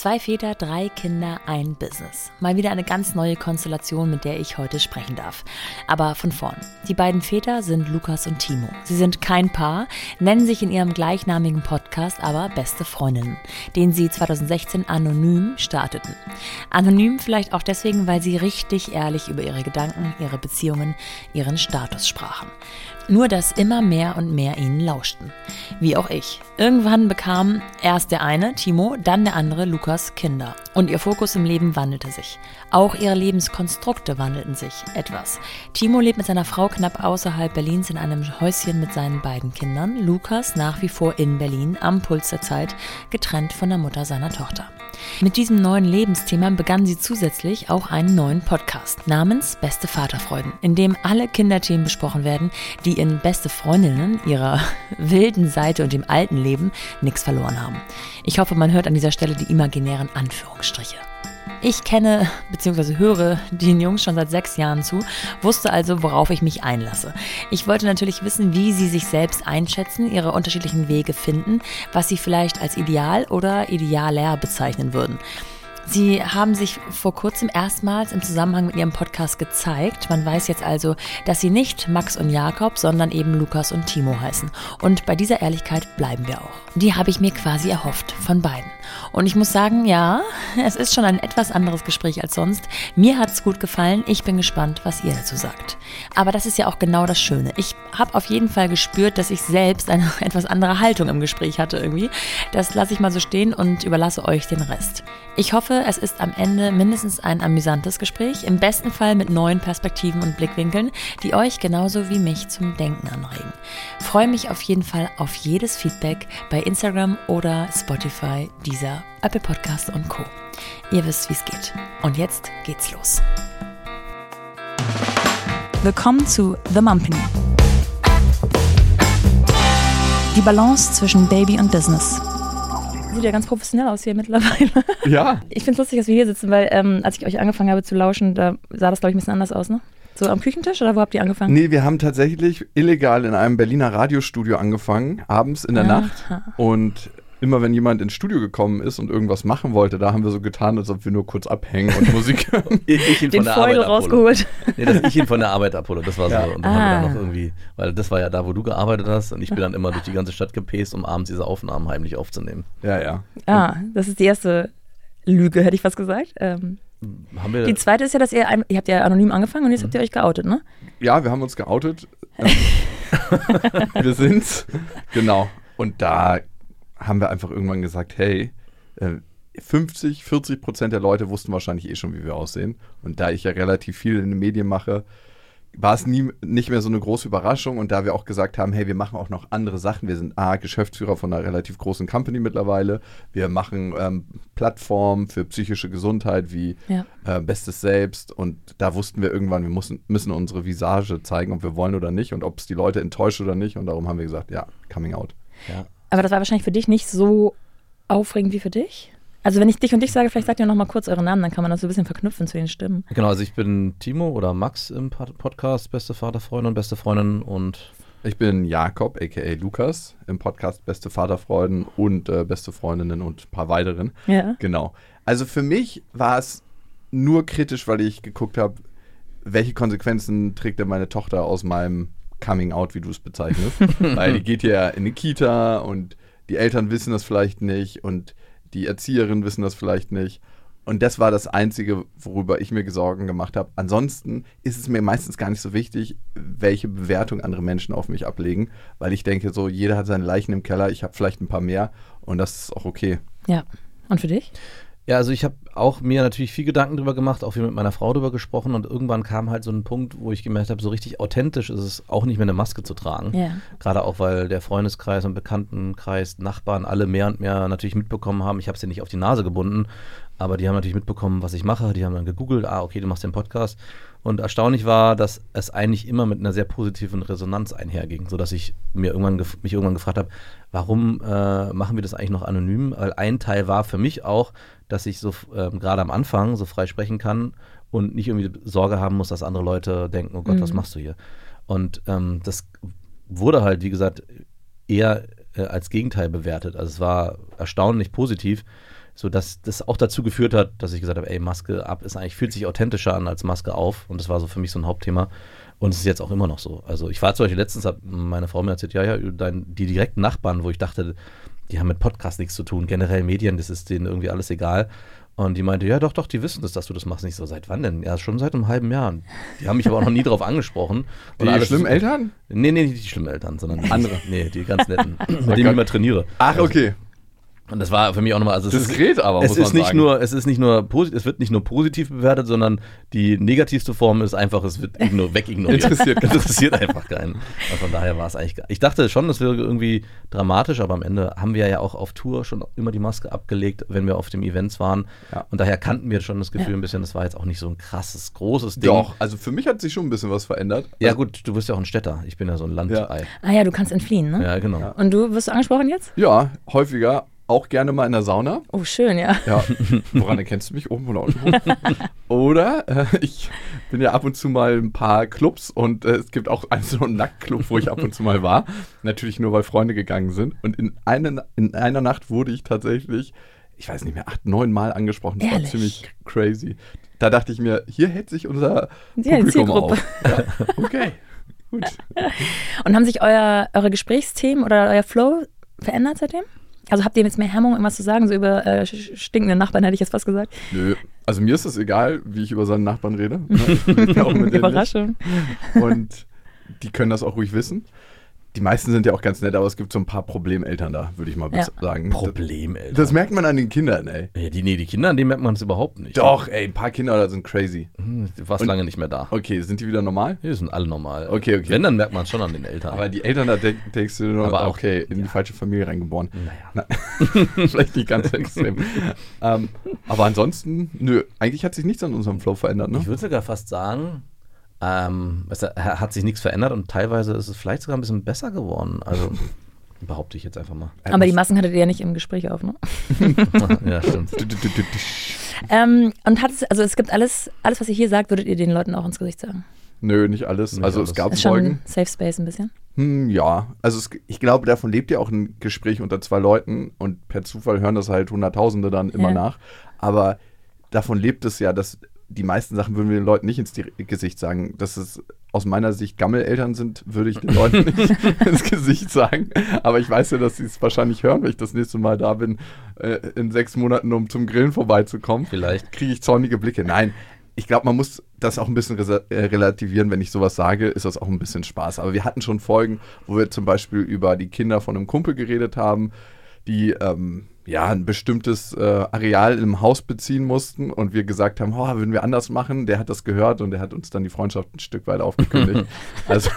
Zwei Väter, drei Kinder, ein Business. Mal wieder eine ganz neue Konstellation, mit der ich heute sprechen darf. Aber von vorn. Die beiden Väter sind Lukas und Timo. Sie sind kein Paar, nennen sich in ihrem gleichnamigen Podcast aber beste Freundinnen, den sie 2016 anonym starteten. Anonym vielleicht auch deswegen, weil sie richtig ehrlich über ihre Gedanken, ihre Beziehungen, ihren Status sprachen. Nur dass immer mehr und mehr ihnen lauschten. Wie auch ich. Irgendwann bekam erst der eine, Timo, dann der andere, Lukas, Kinder. Und ihr Fokus im Leben wandelte sich. Auch ihre Lebenskonstrukte wandelten sich etwas. Timo lebt mit seiner Frau knapp außerhalb Berlins in einem Häuschen mit seinen beiden Kindern. Lukas nach wie vor in Berlin, am Puls der Zeit, getrennt von der Mutter seiner Tochter. Mit diesem neuen Lebensthema begann sie zusätzlich auch einen neuen Podcast namens Beste Vaterfreuden, in dem alle Kinderthemen besprochen werden, die in Beste Freundinnen ihrer wilden Seite und dem alten Leben nichts verloren haben. Ich hoffe, man hört an dieser Stelle die imaginären Anführungsstriche. Ich kenne bzw. höre den Jungs schon seit sechs Jahren zu, wusste also, worauf ich mich einlasse. Ich wollte natürlich wissen, wie sie sich selbst einschätzen, ihre unterschiedlichen Wege finden, was sie vielleicht als ideal oder idealer bezeichnen würden. Sie haben sich vor kurzem erstmals im Zusammenhang mit ihrem Podcast gezeigt. Man weiß jetzt also, dass sie nicht Max und Jakob, sondern eben Lukas und Timo heißen. Und bei dieser Ehrlichkeit bleiben wir auch. Die habe ich mir quasi erhofft von beiden. Und ich muss sagen, ja, es ist schon ein etwas anderes Gespräch als sonst. Mir hat es gut gefallen. Ich bin gespannt, was ihr dazu sagt. Aber das ist ja auch genau das Schöne. Ich habe auf jeden Fall gespürt, dass ich selbst eine etwas andere Haltung im Gespräch hatte irgendwie. Das lasse ich mal so stehen und überlasse euch den Rest. Ich hoffe, es ist am Ende mindestens ein amüsantes Gespräch, im besten Fall mit neuen Perspektiven und Blickwinkeln, die euch genauso wie mich zum Denken anregen. Freue mich auf jeden Fall auf jedes Feedback bei Instagram oder Spotify, dieser Apple Podcast und Co. Ihr wisst, wie es geht. Und jetzt geht's los. Willkommen zu The Mumpany. Die Balance zwischen Baby und Business. Sieht ja ganz professionell aus hier mittlerweile. Ja. Ich finde es lustig, dass wir hier sitzen, weil ähm, als ich euch angefangen habe zu lauschen, da sah das, glaube ich, ein bisschen anders aus, ne? So am Küchentisch oder wo habt ihr angefangen? Nee, wir haben tatsächlich illegal in einem Berliner Radiostudio angefangen, abends in der Aha. Nacht. Und immer wenn jemand ins Studio gekommen ist und irgendwas machen wollte, da haben wir so getan, als ob wir nur kurz abhängen und Musik hören. Ich, ich ihn Den von der Feudel Arbeit abhole. rausgeholt. Nee, dass ich ihn von der Arbeit abhole, das war Ja. so. Und dann haben wir Ah. dann noch irgendwie, weil das war ja da, wo du gearbeitet hast und ich bin dann immer durch die ganze Stadt gepäst, um abends diese Aufnahmen heimlich aufzunehmen. Ja, ja. Ah, das ist die erste Lüge, hätte ich fast gesagt. Ähm, Haben wir die zweite ist ja, dass ihr, ihr habt ja anonym angefangen und jetzt habt ihr euch geoutet, ne? Ja, wir haben uns geoutet. wir sind's. Genau. Und da haben wir einfach irgendwann gesagt, hey, äh, 50, 40 Prozent der Leute wussten wahrscheinlich eh schon, wie wir aussehen. Und da ich ja relativ viel in den Medien mache, war es nie, nicht mehr so eine große Überraschung. Und da wir auch gesagt haben, hey, wir machen auch noch andere Sachen. Wir sind A, Geschäftsführer von einer relativ großen Company mittlerweile. Wir machen ähm, Plattformen für psychische Gesundheit wie Ja. äh, Bestes Selbst. Und da wussten wir irgendwann, wir müssen, müssen unsere Visage zeigen, ob wir wollen oder nicht und ob es die Leute enttäuscht oder nicht. Und darum haben wir gesagt, ja, Coming Out. ja. Aber das war wahrscheinlich für dich nicht so aufregend wie für dich? Also wenn ich dich und dich sage, vielleicht sagt ihr noch mal kurz eure Namen, dann kann man das so ein bisschen verknüpfen zu den Stimmen. Genau, also ich bin Timo oder Max im Pod- Podcast, beste Vaterfreundin und beste Freundin und Ich bin Jakob, aka Lukas, im Podcast Beste Vaterfreuden und äh, Beste Freundinnen und ein paar weiteren. Ja. Genau. Also für mich war es nur kritisch, weil ich geguckt habe, welche Konsequenzen trägt denn meine Tochter aus meinem Coming Out, wie du es bezeichnest. weil die geht ja in eine Kita und die Eltern wissen das vielleicht nicht und die Erzieherinnen wissen das vielleicht nicht. Und das war das Einzige, worüber ich mir Sorgen gemacht habe. Ansonsten ist es mir meistens gar nicht so wichtig, welche Bewertung andere Menschen auf mich ablegen, weil ich denke, so jeder hat seine Leichen im Keller, ich habe vielleicht ein paar mehr und das ist auch okay. Ja. Und für dich? Ja, also ich habe auch mir natürlich viel Gedanken drüber gemacht, auch viel mit meiner Frau drüber gesprochen und irgendwann kam halt so ein Punkt, wo ich gemerkt habe, so richtig authentisch ist es auch nicht mehr eine Maske zu tragen. Ja. Gerade auch, weil der Freundeskreis und Bekanntenkreis, Nachbarn alle mehr und mehr natürlich mitbekommen haben. Ich habe sie nicht auf die Nase gebunden, aber die haben natürlich mitbekommen, was ich mache. Die haben dann gegoogelt, ah, okay, du machst den Podcast. Und erstaunlich war, dass es eigentlich immer mit einer sehr positiven Resonanz einherging, sodass ich mir irgendwann mich irgendwann gefragt habe, warum äh, machen wir das eigentlich noch anonym? Weil ein Teil war für mich auch, dass ich so ähm, gerade am Anfang so frei sprechen kann und nicht irgendwie Sorge haben muss, dass andere Leute denken, oh Gott, was Mhm. machst du hier? Und ähm, das wurde halt, wie gesagt, eher äh, als Gegenteil bewertet. Also es war erstaunlich positiv, sodass das auch dazu geführt hat, dass ich gesagt habe, ey, Maske ab ist eigentlich, fühlt sich authentischer an als Maske auf. Und das war so für mich so ein Hauptthema. Und es ist jetzt auch immer noch so. Also ich war zum Beispiel letztens, hat meine Frau mir erzählt, ja, ja, dein, die direkten Nachbarn, wo ich dachte, die haben mit Podcast nichts zu tun, generell Medien, das ist denen irgendwie alles egal. Und die meinte, ja, doch, doch, die wissen das, dass du das machst. Nicht so, seit wann denn? Ja, schon seit einem halben Jahr. Die haben mich aber auch noch nie darauf angesprochen. Die alles schlimmen. Eltern? Nee, nee, nicht die schlimmen Eltern, sondern Andere. Nee, die ganz netten, mit denen ich immer trainiere. Ach, okay. Und das war für mich auch nochmal, also es ist, Diskret aber, es muss ist man nicht sagen. nur, es ist nicht nur posi- es wird nicht nur positiv bewertet, sondern die negativste Form ist einfach, es wird igno wegignoriert. Interessiert interessiert einfach keinen. Und von daher war es eigentlich, gar- ich dachte schon, das wäre irgendwie dramatisch, aber am Ende haben wir ja auch auf Tour schon immer die Maske abgelegt, wenn wir auf den Events waren. Ja. Und daher kannten wir schon das Gefühl Ja. ein bisschen, das war jetzt auch nicht so ein krasses, großes Ding. Doch, also für mich hat sich schon ein bisschen was verändert. Ja Also, gut, du bist ja auch ein Städter. Ich bin ja so ein Landei. Ah ja, du kannst entfliehen, ne? Ja, genau. Ja. Und du wirst du angesprochen jetzt? ja, häufiger. Auch gerne mal in der Sauna. Oh, schön, ja. Ja, woran erkennst du mich? Oben oder unten? oder äh, ich bin ja ab und zu mal in ein paar Clubs und äh, es gibt auch einen so einen Nacktclub, wo ich ab und zu mal war. Natürlich nur, weil Freunde gegangen sind. Und in, eine, in einer Nacht wurde ich tatsächlich, ich weiß nicht mehr, acht, neun Mal angesprochen. Das Ehrlich? war ziemlich crazy. Da dachte ich mir, hier hält sich unser Ja, Publikum auf. Ja, okay, gut. Und haben sich euer, eure Gesprächsthemen oder euer Flow verändert seitdem? Also habt ihr jetzt mehr Hemmung, irgendwas zu sagen? So über äh, stinkende Nachbarn hätte ich jetzt fast gesagt. Nö, also mir ist es egal, wie ich über seinen Nachbarn rede. Ne? Überraschung. Und die können das auch ruhig wissen. Die meisten sind ja auch ganz nett, aber es gibt so ein paar Problemeltern da, würde ich mal Ja. sagen. Problem, ey. Das merkt man an den Kindern, ey. Ja, die, nee, die Kinder, an denen merkt man es überhaupt nicht. Doch, ey, ein paar Kinder da sind crazy. Hm, Du warst Und- lange nicht mehr da. Okay, sind die wieder normal? Die sind alle normal. Okay, okay. Wenn, dann merkt man es schon an den Eltern. Aber die Eltern, da denk, denkst du nur, Aber auch- okay, in die falsche Familie reingeboren. naja. Na, vielleicht nicht ganz extrem. ähm, aber ansonsten, nö, eigentlich hat sich nichts an unserem Flow verändert, ne? Ich würde sogar fast sagen, ähm, es hat sich nichts verändert und teilweise ist es vielleicht sogar ein bisschen besser geworden. Also behaupte ich jetzt einfach mal. Aber die Masken hattet ihr ja nicht im Gespräch auf, ne? ja, stimmt. Ähm, und hat es, also es gibt alles, alles, was ihr hier sagt, würdet ihr den Leuten auch ins Gesicht sagen. Nö, nicht alles. Nicht also alles. es gab Ist schon Folgen. ein Safe Space ein bisschen. Hm, ja, also es, ich glaube, davon lebt ja auch ein Gespräch unter zwei Leuten und per Zufall hören das halt Hunderttausende dann immer Ja. nach. Aber davon lebt es ja, dass die meisten Sachen würden wir den Leuten nicht ins Gesicht sagen. Dass es aus meiner Sicht Gammeleltern sind, würde ich den Leuten nicht ins Gesicht sagen. Aber ich weiß ja, dass sie es wahrscheinlich hören, wenn ich das nächste Mal da bin, äh, in sechs Monaten, um zum Grillen vorbeizukommen. Vielleicht. Kriege ich zornige Blicke. Nein, ich glaube, man muss das auch ein bisschen äh, relativieren. Wenn ich sowas sage, ist das auch ein bisschen Spaß. Aber wir hatten schon Folgen, wo wir zum Beispiel über die Kinder von einem Kumpel geredet haben, die ähm, ja ein bestimmtes äh, Areal im Haus beziehen mussten und wir gesagt haben, oh, würden wir anders machen. Der hat das gehört und der hat uns dann die Freundschaft ein Stück weit aufgekündigt. also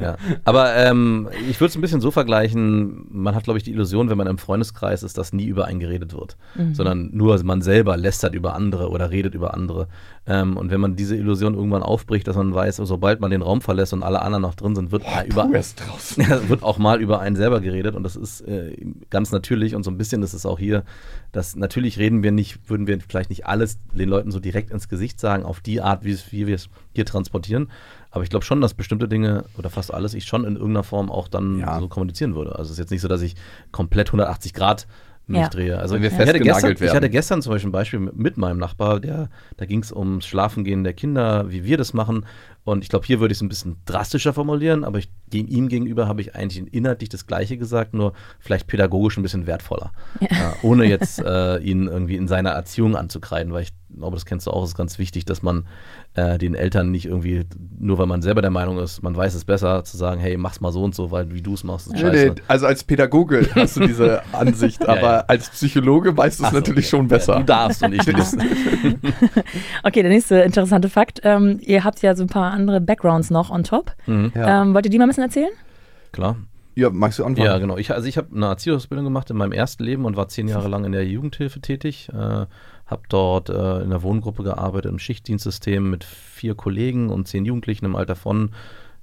Ja. Aber ähm, ich würde es ein bisschen so vergleichen, man hat, glaube ich, die Illusion, wenn man im Freundeskreis ist, dass nie über einen geredet wird. Sondern nur man selber lästert über andere oder redet über andere. Ähm, und wenn man diese Illusion irgendwann aufbricht, dass man weiß, sobald man den Raum verlässt und alle anderen noch drin sind, wird, mal über, er wird auch mal über einen selber geredet und das ist äh, ganz natürlich und so ein bisschen ist es auch hier, dass natürlich reden wir nicht, würden wir vielleicht nicht alles den Leuten so direkt ins Gesicht sagen, auf die Art, wie wir es hier transportieren. Aber ich glaube schon, dass bestimmte Dinge oder fast alles ich schon in irgendeiner Form auch dann Ja. so kommunizieren würde. Also es ist jetzt nicht so, dass ich komplett 180 Grad mich Ja. drehe. Also Wenn wir ich, hatte festgenagelt gestern, ich werden. hatte gestern zum Beispiel ein Beispiel mit, mit meinem Nachbar, der, da ging es ums Schlafengehen der Kinder, wie wir das machen. Und ich glaube, hier würde ich es ein bisschen drastischer formulieren, aber ich, gegen ihm gegenüber habe ich eigentlich inhaltlich das Gleiche gesagt, nur vielleicht pädagogisch ein bisschen wertvoller. Ja. Äh, ohne jetzt äh, ihn irgendwie in seiner Erziehung anzukreiden, weil ich glaube, das kennst du auch, es ist ganz wichtig, dass man äh, den Eltern nicht irgendwie, nur weil man selber der Meinung ist, man weiß es besser, zu sagen, hey, mach's mal so und so, weil wie du es machst, ist Nee, scheiße. nee, also als Pädagoge hast du diese Ansicht, Ja, aber ja. als Psychologe weißt du es natürlich okay. schon besser. Ja, du darfst und ich nicht. Okay, der nächste interessante Fakt. Ähm, ihr habt ja so ein paar andere Backgrounds noch on top. mhm. Ja. Ähm, wollt ihr die mal ein bisschen erzählen? Klar. Ja, magst du anfangen? Ja, genau. Ich, also ich habe eine Erzieherausbildung gemacht in meinem ersten Leben und war zehn Jahre lang in der Jugendhilfe tätig. Äh, habe dort äh, in der Wohngruppe gearbeitet, im Schichtdienstsystem mit vier Kollegen und zehn Jugendlichen im Alter von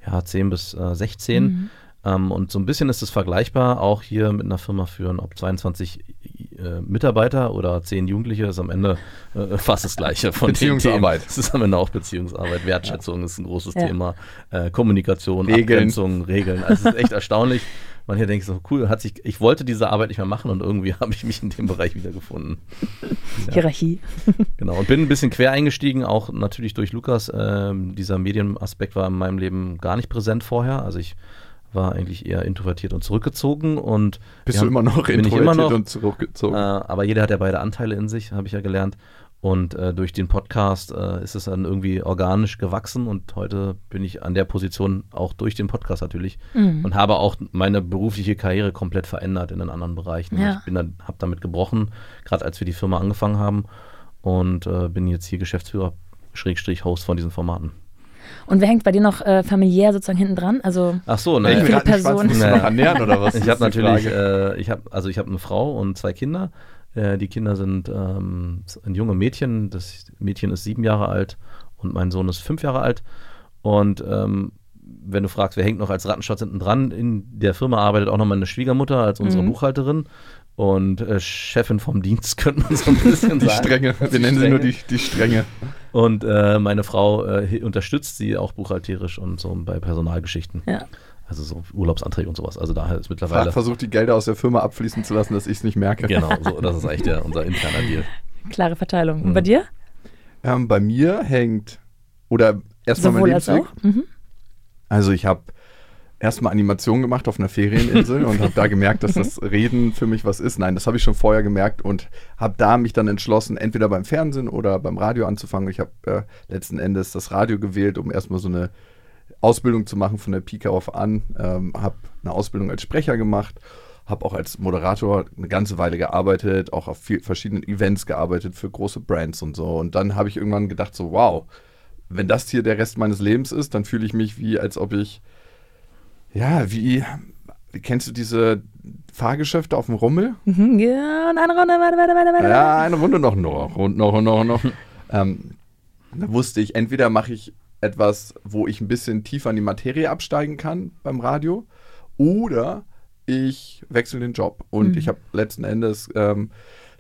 ja, 10 bis äh, 16. Mhm. Ähm, und so ein bisschen ist es vergleichbar, auch hier mit einer Firma führen, ob 22 äh, Mitarbeiter oder 10 Jugendliche, ist am Ende äh, fast das Gleiche von Beziehungsarbeit. Es ist am Ende auch Beziehungsarbeit. Wertschätzung ist ein großes Ja. Thema. Äh, Kommunikation, Regeln. Abgrenzung, Regeln. Also es ist echt erstaunlich, man hier denkt so, cool, hat sich, ich wollte diese Arbeit nicht mehr machen und irgendwie habe ich mich in dem Bereich wiedergefunden. Ja. Hierarchie. Genau, und bin ein bisschen quer eingestiegen, auch natürlich durch Lukas. Ähm, dieser Medienaspekt war in meinem Leben gar nicht präsent vorher. Also ich war eigentlich eher introvertiert und zurückgezogen und bist du immer noch bin ich immer noch, und zurückgezogen? Äh, aber jeder hat ja beide Anteile in sich, habe ich ja gelernt. Und äh, durch den Podcast äh, ist es dann irgendwie organisch gewachsen und heute bin ich an der Position auch durch den Podcast natürlich mhm. und habe auch meine berufliche Karriere komplett verändert in den anderen Bereichen. Ja. Ich bin dann, habe damit gebrochen, gerade als wir die Firma angefangen haben und äh, bin jetzt hier Geschäftsführer, Schrägstrich Host von diesen Formaten. Und wer hängt bei dir noch äh, familiär sozusagen hinten dran? Also Ach so, ne, viele Personen. Noch ernähren oder was? Ich habe natürlich, äh, ich habe also ich habe eine Frau und zwei Kinder äh, die Kinder sind ähm, ein junge Mädchen. Das Mädchen ist sieben Jahre alt und mein Sohn ist fünf Jahre alt. Und ähm, wenn du fragst, wer hängt noch als Rattenschatz hinten dran, in der Firma arbeitet auch noch meine Schwiegermutter als unsere mhm. Buchhalterin und äh, Chefin vom Dienst, könnte man so ein bisschen die sagen. Strenge, wir nennen sie nur die, die Strenge. Und äh, meine Frau äh, unterstützt sie auch buchhalterisch und so bei Personalgeschichten. Ja. Also so Urlaubsanträge und sowas. Also daher ist mittlerweile. Versucht die Gelder aus der Firma abfließen zu lassen, dass ich es nicht merke. Genau, so, das ist eigentlich der, unser interner Deal. Klare Verteilung. Und mhm. bei dir? Ähm, bei mir hängt, oder erstmal mein Lebensweg. Als auch? Mhm. Also ich habe erstmal Animation gemacht auf einer Ferieninsel und habe da gemerkt, dass das Reden für mich was ist. Nein, das habe ich schon vorher gemerkt und habe da mich dann entschlossen, entweder beim Fernsehen oder beim Radio anzufangen. Ich habe äh, letzten Endes das Radio gewählt, um erstmal so eine Ausbildung zu machen von der Pika auf an. Ähm, habe eine Ausbildung als Sprecher gemacht, habe auch als Moderator eine ganze Weile gearbeitet, auch auf viel, verschiedenen Events gearbeitet für große Brands und so. Und dann habe ich irgendwann gedacht, so wow, wenn das hier der Rest meines Lebens ist, dann fühle ich mich wie, als ob ich, ja, wie, kennst du diese Fahrgeschäfte auf dem Rummel? Mhm, ja, und eine Runde, warte, warte, warte, warte. Ja, eine Runde noch, noch, und noch, und noch, und noch. ähm, da wusste ich, entweder mache ich etwas, wo ich ein bisschen tiefer in die Materie absteigen kann beim Radio. Oder ich wechsle den Job. Und mhm. ich habe letzten Endes ähm,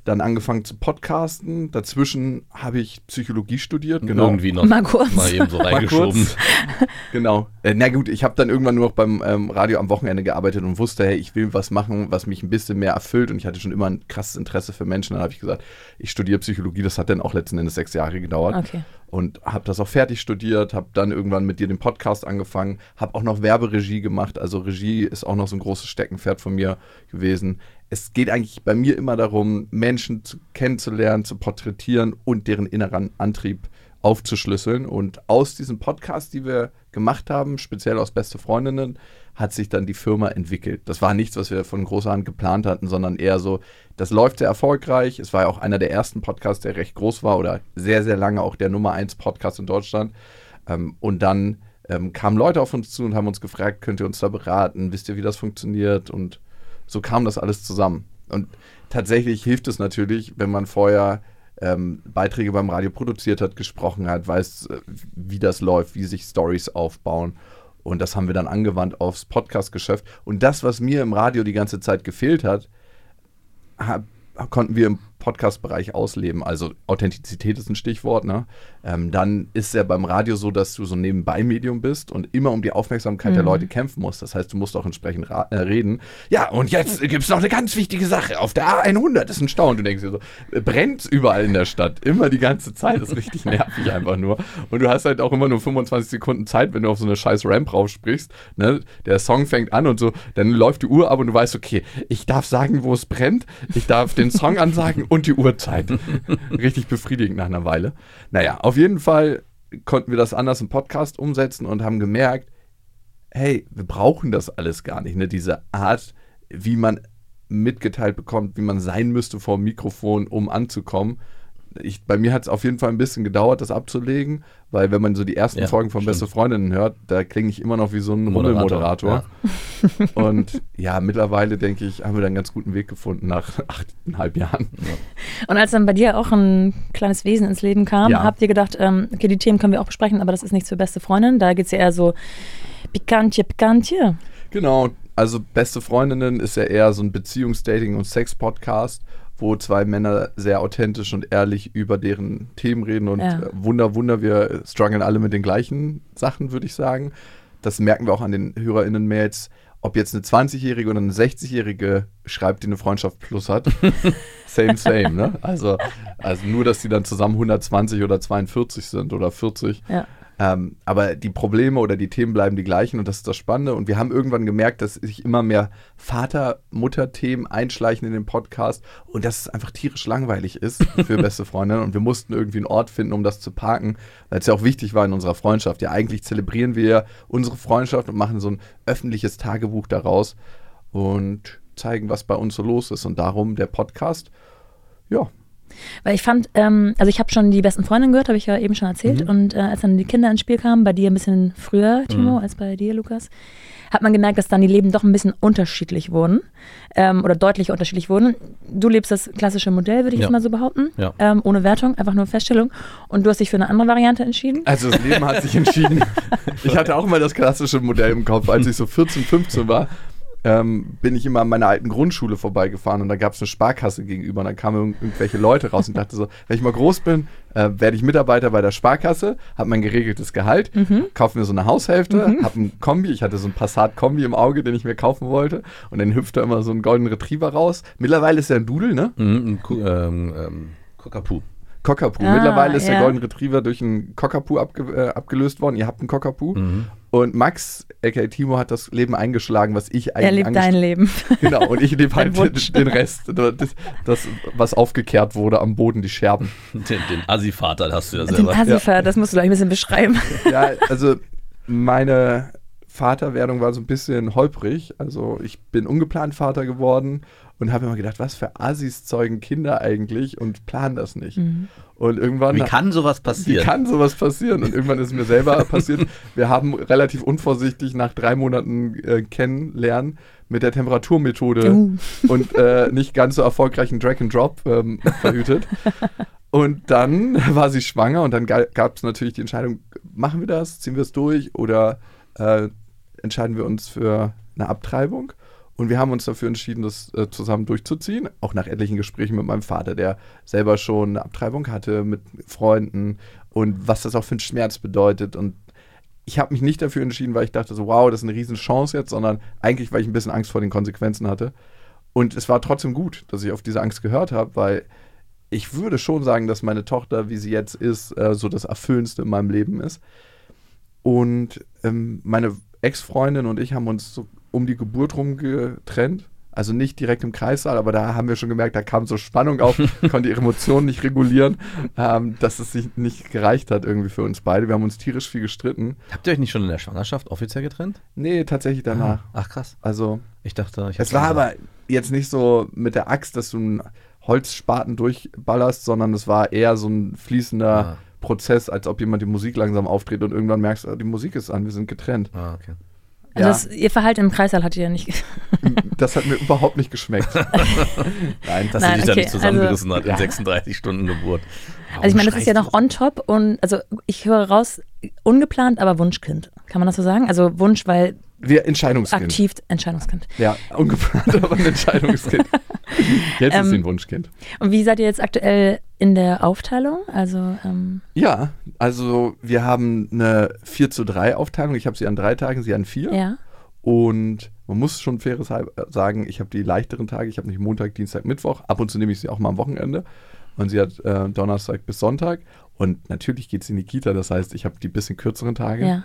dann angefangen zu podcasten. Dazwischen habe ich Psychologie studiert. Genau. Irgendwie noch mal, kurz. mal eben so reingeschoben. genau. Äh, na gut, ich habe dann irgendwann nur noch beim ähm, Radio am Wochenende gearbeitet und wusste, hey, ich will was machen, was mich ein bisschen mehr erfüllt. Und ich hatte schon immer ein krasses Interesse für Menschen. Dann habe ich gesagt, ich studiere Psychologie. Das hat dann auch letzten Endes sechs Jahre gedauert. Okay. Und habe das auch fertig studiert, habe dann irgendwann mit dir den Podcast angefangen, habe auch noch Werberegie gemacht. Also Regie ist auch noch so ein großes Steckenpferd von mir gewesen es geht eigentlich bei mir immer darum, Menschen zu, kennenzulernen, zu porträtieren und deren inneren Antrieb aufzuschlüsseln. Und aus diesem Podcast, die wir gemacht haben, speziell aus Beste Freundinnen, hat sich dann die Firma entwickelt. Das war nichts, was wir von großer Hand geplant hatten, sondern eher so, das läuft sehr erfolgreich. Es war ja auch einer der ersten Podcasts, der recht groß war oder sehr, sehr lange auch der Nummer 1 Podcast in Deutschland. Ähm, und dann ähm, kamen Leute auf uns zu und haben uns gefragt, könnt ihr uns da beraten? Wisst ihr, wie das funktioniert? Und so kam das alles zusammen. Und tatsächlich hilft es natürlich, wenn man vorher ähm, Beiträge beim Radio produziert hat, gesprochen hat, weiß, äh, wie das läuft, wie sich Stories aufbauen. Und das haben wir dann angewandt aufs Podcast-Geschäft. Und das, was mir im Radio die ganze Zeit gefehlt hat, hab, konnten wir im Podcast-Bereich ausleben. Also Authentizität ist ein Stichwort. Ne? Ähm, dann ist es ja beim Radio so, dass du so ein Nebenbei-Medium bist und immer um die Aufmerksamkeit mhm. der Leute kämpfen musst. Das heißt, du musst auch entsprechend äh, reden. Ja, und jetzt gibt es noch eine ganz wichtige Sache. Auf der A100 ist ein Stau und du denkst dir so, äh, brennt überall in der Stadt. Immer die ganze Zeit. Das ist richtig nervig einfach nur. Und du hast halt auch immer nur 25 Sekunden Zeit, wenn du auf so eine scheiß Ramp raufsprichst. Ne? Der Song fängt an und so, dann läuft die Uhr ab und du weißt, okay, ich darf sagen, wo es brennt. Ich darf den Song ansagen und die Uhrzeit. Richtig befriedigend nach einer Weile. Naja, auf jeden Fall konnten wir das anders im Podcast umsetzen und haben gemerkt, hey, wir brauchen das alles gar nicht. Ne? Diese Art, wie man mitgeteilt bekommt, wie man sein müsste vor dem Mikrofon, um anzukommen, ich, bei mir hat es auf jeden Fall ein bisschen gedauert, das abzulegen, weil wenn man so die ersten ja, Folgen von stimmt. Beste Freundinnen hört, da klinge ich immer noch wie so ein Rummelmoderator. Ja. Und ja, mittlerweile denke ich, haben wir da einen ganz guten Weg gefunden nach achteinhalb Jahren. Ja. Und als dann bei dir auch ein kleines Wesen ins Leben kam, habt ihr gedacht, ähm, okay, die Themen können wir auch besprechen, aber das ist nicht für beste Freundin. Da geht es ja eher so pikantje, pikantje. Genau, also Beste Freundinnen ist ja eher so ein Beziehungsdating- und Sex-Podcast wo zwei Männer sehr authentisch und ehrlich über deren Themen reden und ja. Äh, Wunder, Wunder, wir strugglen alle mit den gleichen Sachen, würde ich sagen. Das merken wir auch an den HörerInnen-Mails. ob jetzt eine 20-Jährige oder eine 60-Jährige schreibt, die eine Freundschaft plus hat, same, same, ne? Also, also nur, dass die dann zusammen 120 oder 42 sind oder 40. Ja. Ähm, aber die Probleme oder die Themen bleiben die gleichen und das ist das Spannende. Und wir haben irgendwann gemerkt, dass sich immer mehr Vater-Mutter-Themen einschleichen in den Podcast und dass es einfach tierisch langweilig ist für beste Freundinnen. Und wir mussten irgendwie einen Ort finden, um das zu parken, weil es ja auch wichtig war in unserer Freundschaft. Ja, eigentlich zelebrieren wir unsere Freundschaft und machen so ein öffentliches Tagebuch daraus und zeigen, was bei uns so los ist. Und darum der Podcast. Ja, Weil ich fand, ähm, also ich habe schon die besten Freundinnen gehört, habe ich ja eben schon erzählt. Mhm. Und äh, als dann die Kinder ins Spiel kamen, bei dir ein bisschen früher, Timo, Mhm. als bei dir, Lukas, hat man gemerkt, dass dann die Leben doch ein bisschen unterschiedlich wurden ähm, oder deutlich unterschiedlich wurden. Du lebst das klassische Modell, würde ich Ja. jetzt mal so behaupten, Ja. ähm, ohne Wertung, einfach nur Feststellung. Und du hast dich für eine andere Variante entschieden. Also das Leben hat sich entschieden. Ich hatte auch mal das klassische Modell im Kopf. Als ich so 14, 15 war, ähm, bin ich immer an meiner alten Grundschule vorbeigefahren und da gab es eine Sparkasse gegenüber und dann kamen irgend- irgendwelche Leute raus und dachte so, wenn ich mal groß bin, äh, werde ich Mitarbeiter bei der Sparkasse, habe mein geregeltes Gehalt, kaufe mir so eine Haushälfte, habe ein Kombi, ich hatte so ein Passat-Kombi im Auge, den ich mir kaufen wollte und dann hüpft da immer so ein golden Retriever raus. Mittlerweile ist er ein Dudel, ne? Mhm, ein ähm, ähm, Cockapoo. Cockapoo. Ah, Mittlerweile ist der ja. Golden Retriever durch einen Cockapoo abge äh, abgelöst worden. Ihr habt einen Cockapoo. Mhm. Und Max, aka Timo, hat das Leben eingeschlagen, was ich eigentlich Er lebt dein Leben. Genau, und ich lebe halt den, den Rest, das, das, was aufgekehrt wurde am Boden, die Scherben. Den, den Assi-Vater hast du ja Den selber. Asifa, das musst du gleich ein bisschen beschreiben. Ja, also meine Vaterwerdung war so ein bisschen holprig. Also ich bin ungeplant Vater geworden und habe immer gedacht, was für Assis zeugen Kinder eigentlich und planen das nicht. Und irgendwann Wie kann sowas Wie passieren? kann sowas passieren? Und irgendwann ist es mir selber passiert. Wir haben relativ unvorsichtig nach drei Monaten äh, kennenlernen mit der Temperaturmethode Uh. und äh, nicht ganz so erfolgreichen Drag and Drop ähm, verhütet. Und dann war sie schwanger und dann gab es natürlich die Entscheidung, machen wir das, ziehen wir es durch oder äh, entscheiden wir uns für eine Abtreibung? Und wir haben uns dafür entschieden, das äh, zusammen durchzuziehen, auch nach etlichen Gesprächen mit meinem Vater, der selber schon eine Abtreibung hatte mit Freunden und was das auch für einen Schmerz bedeutet. Und ich habe mich nicht dafür entschieden, weil ich dachte so, wow, das ist eine Riesenchance jetzt, sondern eigentlich, weil ich ein bisschen Angst vor den Konsequenzen hatte. Und es war trotzdem gut, dass ich auf diese Angst gehört habe, weil ich würde schon sagen, dass meine Tochter, wie sie jetzt ist, äh, so das Erfüllendste in meinem Leben ist. Und ähm, meine Ex-Freundin und ich haben uns so um die Geburt rum getrennt. Also nicht direkt im Kreissaal, aber da haben wir schon gemerkt, da kam so Spannung auf, konnte ihre Emotionen nicht regulieren, ähm, dass es sich nicht gereicht hat irgendwie für uns beide. Wir haben uns tierisch viel gestritten. Habt ihr euch nicht schon in der Schwangerschaft offiziell getrennt? Nee, tatsächlich danach. Ach krass. Also Ich dachte, ich es war gesagt. aber jetzt nicht so mit der Axt, dass du einen Holzspaten durchballerst, sondern es war eher so ein fließender Ah. Prozess, als ob jemand die Musik langsam aufdreht und irgendwann merkst, ah, die Musik ist an, wir sind getrennt. Ah, okay. Also Ja. das, ihr Verhalten im Kreissaal hat ihr ja nicht. Das hat mir überhaupt nicht geschmeckt. Nein, Dass Nein, sie dich da okay, nicht zusammengerissen also- hat in 36 Stunden Geburt. Also ich meine, das ist ja Warum noch on top und also ich höre raus, ungeplant, aber Wunschkind. Kann man das so sagen? Also Wunsch, weil wir Entscheidungskind. aktiv Entscheidungskind. Ja, ungeplant, aber ein Entscheidungskind. Jetzt ist Ähm, sie ein Wunschkind. Und wie seid ihr jetzt aktuell in der Aufteilung? Also ähm, Ja, also wir haben eine 4 zu 3 Aufteilung. Ich habe sie an drei Tagen, sie an vier. ja. Und man muss schon faires halb sagen, ich habe die leichteren Tage. Ich habe nicht Montag, Dienstag, Mittwoch. Ab und zu nehme ich sie auch mal am Wochenende. Und sie hat äh, Donnerstag bis Sonntag. Und natürlich geht sie in die Kita. Das heißt, ich habe die bisschen kürzeren Tage. Ja.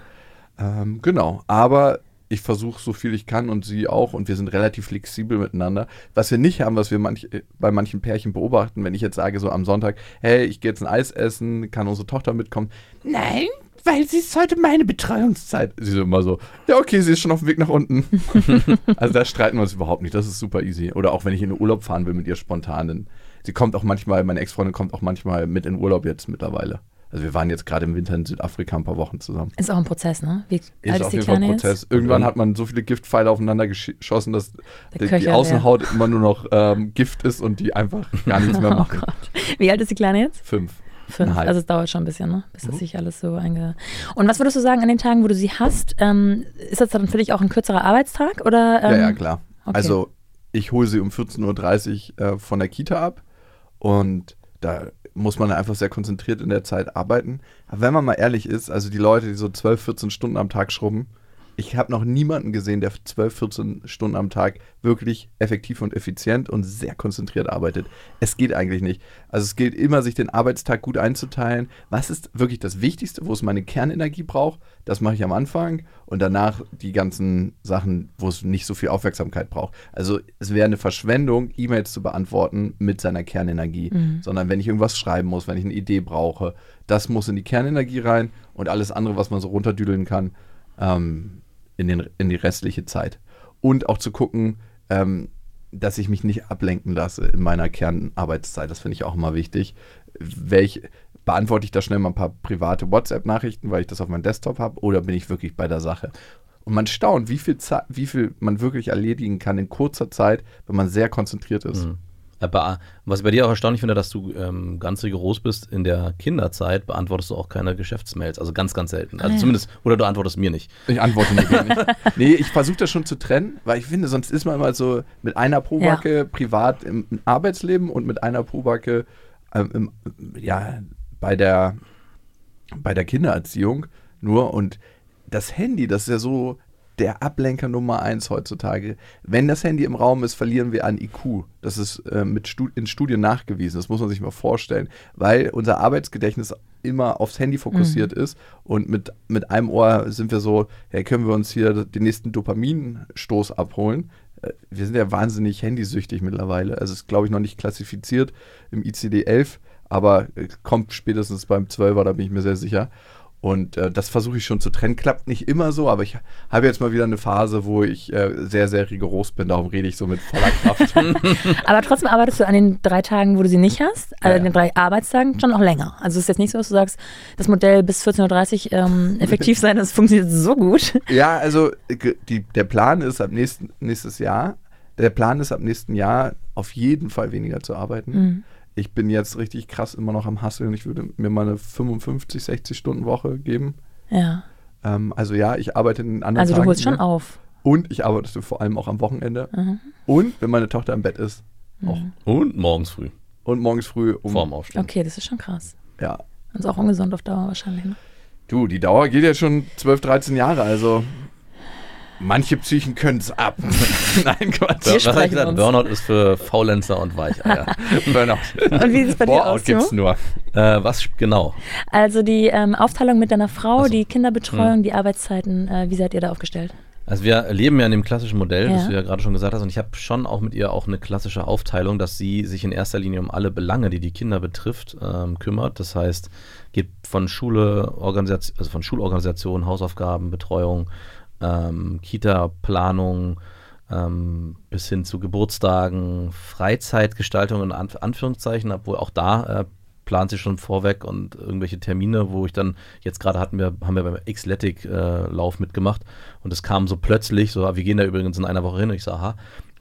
Ähm, genau. Aber ich versuche so viel ich kann und sie auch. Und wir sind relativ flexibel miteinander. Was wir nicht haben, was wir manch, äh, bei manchen Pärchen beobachten, wenn ich jetzt sage, so am Sonntag, hey, ich gehe jetzt ein Eis essen, kann unsere Tochter mitkommen? Nein, weil sie ist heute meine Betreuungszeit. Sie so immer so, ja, okay, sie ist schon auf dem Weg nach unten. also da streiten wir uns überhaupt nicht. Das ist super easy. Oder auch wenn ich in den Urlaub fahren will mit ihr spontan. Sie kommt auch manchmal, meine Ex-Freundin kommt auch manchmal mit in Urlaub jetzt mittlerweile. Also wir waren jetzt gerade im Winter in Südafrika ein paar Wochen zusammen. Ist auch ein Prozess, ne? Wie Ist alt auf ist die jeden Fall ein Prozess. jetzt? Irgendwann hat man so viele Giftpfeile aufeinander gesch- geschossen, dass die, die. Außenhaut immer nur noch ähm, Gift ist und die einfach gar nichts mehr Oh machen. Gott. Wie alt ist die Kleine jetzt? Fünf. Fünf. Also es dauert schon ein bisschen, ne? Bis das Mhm. sich alles so einge. Und was würdest du sagen an den Tagen, wo du sie hast? Ähm, ist das dann für dich auch ein kürzerer Arbeitstag? Oder, ähm, ja, ja, klar. okay. Also ich hole sie um 14.30 Uhr äh, von der Kita ab und da muss man einfach sehr konzentriert in der Zeit arbeiten. Aber wenn man mal ehrlich ist, also die Leute, die so 12, 14 Stunden am Tag schrubben, ich habe noch niemanden gesehen, der 12, 14 Stunden am Tag wirklich effektiv und effizient und sehr konzentriert arbeitet. Es geht eigentlich nicht. Also es gilt immer, sich den Arbeitstag gut einzuteilen. Was ist wirklich das Wichtigste, wo es meine Kernenergie braucht? Das mache ich am Anfang und danach die ganzen Sachen, wo es nicht so viel Aufmerksamkeit braucht. Also es wäre eine Verschwendung, E-Mails zu beantworten mit seiner Kernenergie, mhm. sondern wenn ich irgendwas schreiben muss, wenn ich eine Idee brauche, das muss in die Kernenergie rein und alles andere, was man so runterdüdeln kann, ähm, in, den, in die restliche Zeit. Und auch zu gucken, ähm, dass ich mich nicht ablenken lasse in meiner Kernarbeitszeit. Das finde ich auch immer wichtig. Welch, beantworte ich da schnell mal ein paar private WhatsApp-Nachrichten, weil ich das auf meinem Desktop habe, oder bin ich wirklich bei der Sache? Und man staunt, wie viel, wie viel man wirklich erledigen kann in kurzer Zeit, wenn man sehr konzentriert ist. Mhm. Aber was ich bei dir auch erstaunlich finde, dass du ähm, ganz rigoros bist, in der Kinderzeit beantwortest du auch keine Geschäftsmails. Also ganz, ganz selten. Also ah, ja. zumindest, oder du antwortest mir nicht. Ich antworte mir nicht. Nee, ich versuche das schon zu trennen, weil ich finde, sonst ist man immer so mit einer Probacke ja. privat im, Arbeitsleben und mit einer Probacke ähm, ja, bei der, bei der Kindererziehung nur. Und das Handy, das ist ja so der Ablenker Nummer eins heutzutage. Wenn das Handy im Raum ist, verlieren wir an IQ. Das ist äh, mit Stud in Studien nachgewiesen. Das muss man sich mal vorstellen, weil unser Arbeitsgedächtnis immer aufs Handy fokussiert mhm. ist und mit, mit einem Ohr sind wir so, hey, können wir uns hier den nächsten Dopaminstoß abholen? Äh, wir sind ja wahnsinnig handysüchtig mittlerweile. Also ist, glaube ich, noch nicht klassifiziert im ICD-11, aber äh, kommt spätestens beim 12er, da bin ich mir sehr sicher. Und äh, das versuche ich schon zu trennen. Klappt nicht immer so, aber ich habe jetzt mal wieder eine Phase, wo ich äh, sehr, sehr rigoros bin. Darum rede ich so mit voller Kraft. aber trotzdem arbeitest du an den drei Tagen, wo du sie nicht hast, also ja. den drei Arbeitstagen, schon noch länger. Also es ist jetzt nicht so, dass du sagst, das Modell bis 14.30 Uhr ähm, effektiv sein, das funktioniert so gut. Ja, also die, der Plan ist ab nächsten, nächstes Jahr, der Plan ist ab nächsten Jahr auf jeden Fall weniger zu arbeiten. Mhm ich bin jetzt richtig krass immer noch am Hasseln. Ich würde mir mal eine 55, 60 Stunden Woche geben. Ja. Ähm, also ja, ich arbeite in anderen Also du holst schon auf. Und ich arbeite vor allem auch am Wochenende. Mhm. Und wenn meine Tochter im Bett ist. Mhm. Auch. Und morgens früh. Und morgens früh um Vorm Aufstehen. Okay, das ist schon krass. Ja. Und ist auch ungesund auf Dauer wahrscheinlich, ne? Du, die Dauer geht jetzt schon 12, 13 Jahre, also Manche Psychen können es ab. Nein, Quatsch. Wir Was ich gesagt? Burnout ist für Faulenzer und Weicheier. Burnout. Und wie ist es bei dir aus? gibt's nur. Äh, was genau? Also die ähm, Aufteilung mit deiner Frau, so. die Kinderbetreuung, hm. die Arbeitszeiten, äh, wie seid ihr da aufgestellt? Also wir leben ja in dem klassischen Modell, ja. das du ja gerade schon gesagt hast, und ich habe schon auch mit ihr auch eine klassische Aufteilung, dass sie sich in erster Linie um alle Belange, die die Kinder betrifft, ähm, kümmert. Das heißt, geht von Schule, Organisation, also von Schulorganisation, Hausaufgaben, Betreuung, ähm, Kita-Planung ähm, bis hin zu Geburtstagen, Freizeitgestaltung in Anf Anführungszeichen, obwohl auch da äh, plant sie schon vorweg und irgendwelche Termine, wo ich dann, jetzt gerade hatten wir, haben wir beim Xletic-Lauf äh, mitgemacht und es kam so plötzlich, so, ah, wir gehen da übrigens in einer Woche hin und ich sage, aha,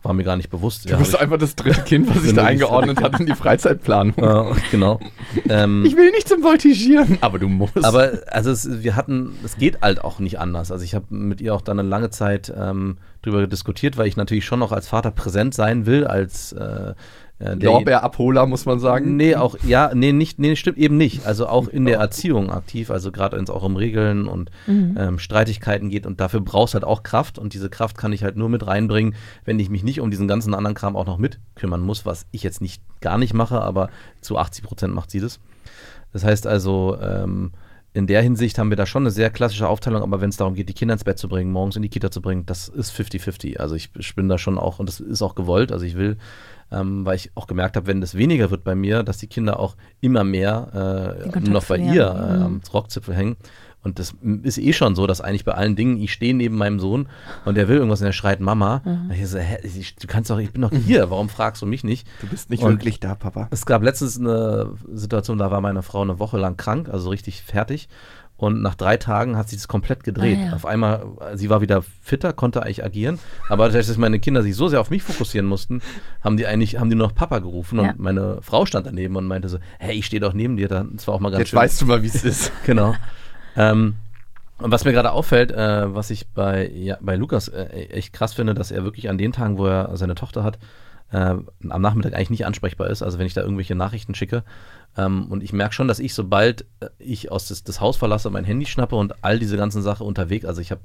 war mir gar nicht bewusst. Du ja, bist einfach das dritte Kind, was sich da eingeordnet hat in die Freizeitplanung. Ja, genau. Ähm, ich will nicht zum Voltigieren, aber du musst. Aber also es, wir hatten, es geht halt auch nicht anders. Also ich habe mit ihr auch dann eine lange Zeit ähm, drüber diskutiert, weil ich natürlich schon noch als Vater präsent sein will, als äh, äh, Lorbeerabholer, muss man sagen. Nee, auch, ja, nee, nicht, nee, stimmt eben nicht. Also auch in der Erziehung aktiv, also gerade wenn es auch um Regeln und mhm. ähm, Streitigkeiten geht und dafür brauchst halt auch Kraft und diese Kraft kann ich halt nur mit reinbringen, wenn ich mich nicht um diesen ganzen anderen Kram auch noch mitkümmern muss, was ich jetzt nicht gar nicht mache, aber zu 80 Prozent macht sie das. Das heißt also, ähm, in der Hinsicht haben wir da schon eine sehr klassische Aufteilung, aber wenn es darum geht, die Kinder ins Bett zu bringen, morgens in die Kita zu bringen, das ist 50-50. Also ich, ich bin da schon auch, und das ist auch gewollt, also ich will ähm, weil ich auch gemerkt habe, wenn das weniger wird bei mir, dass die Kinder auch immer mehr äh, noch bei ihr äh, am Rockzipfel hängen. Und das ist eh schon so, dass eigentlich bei allen Dingen, ich stehe neben meinem Sohn und der will irgendwas und er schreit Mama. Mhm. Ich so, hä, du kannst doch, ich bin doch hier, warum fragst du mich nicht? Du bist nicht und wirklich da, Papa. Es gab letztens eine Situation, da war meine Frau eine Woche lang krank, also richtig fertig. Und nach drei Tagen hat sie das komplett gedreht. Ah, ja. Auf einmal, sie war wieder fitter, konnte eigentlich agieren. Aber dass meine Kinder sich so sehr auf mich fokussieren mussten, haben die eigentlich, haben die nur noch Papa gerufen. Ja. Und meine Frau stand daneben und meinte so, hey, ich stehe doch neben dir. Das war auch mal ganz Jetzt schön. weißt du mal, wie es ist. genau. ähm, und was mir gerade auffällt, äh, was ich bei, ja, bei Lukas äh, echt krass finde, dass er wirklich an den Tagen, wo er seine Tochter hat, äh, am Nachmittag eigentlich nicht ansprechbar ist. Also wenn ich da irgendwelche Nachrichten schicke, Ähm, und ich merke schon, dass ich, sobald äh, ich aus das, das, Haus verlasse, mein Handy schnappe und all diese ganzen Sachen unterwegs, also ich habe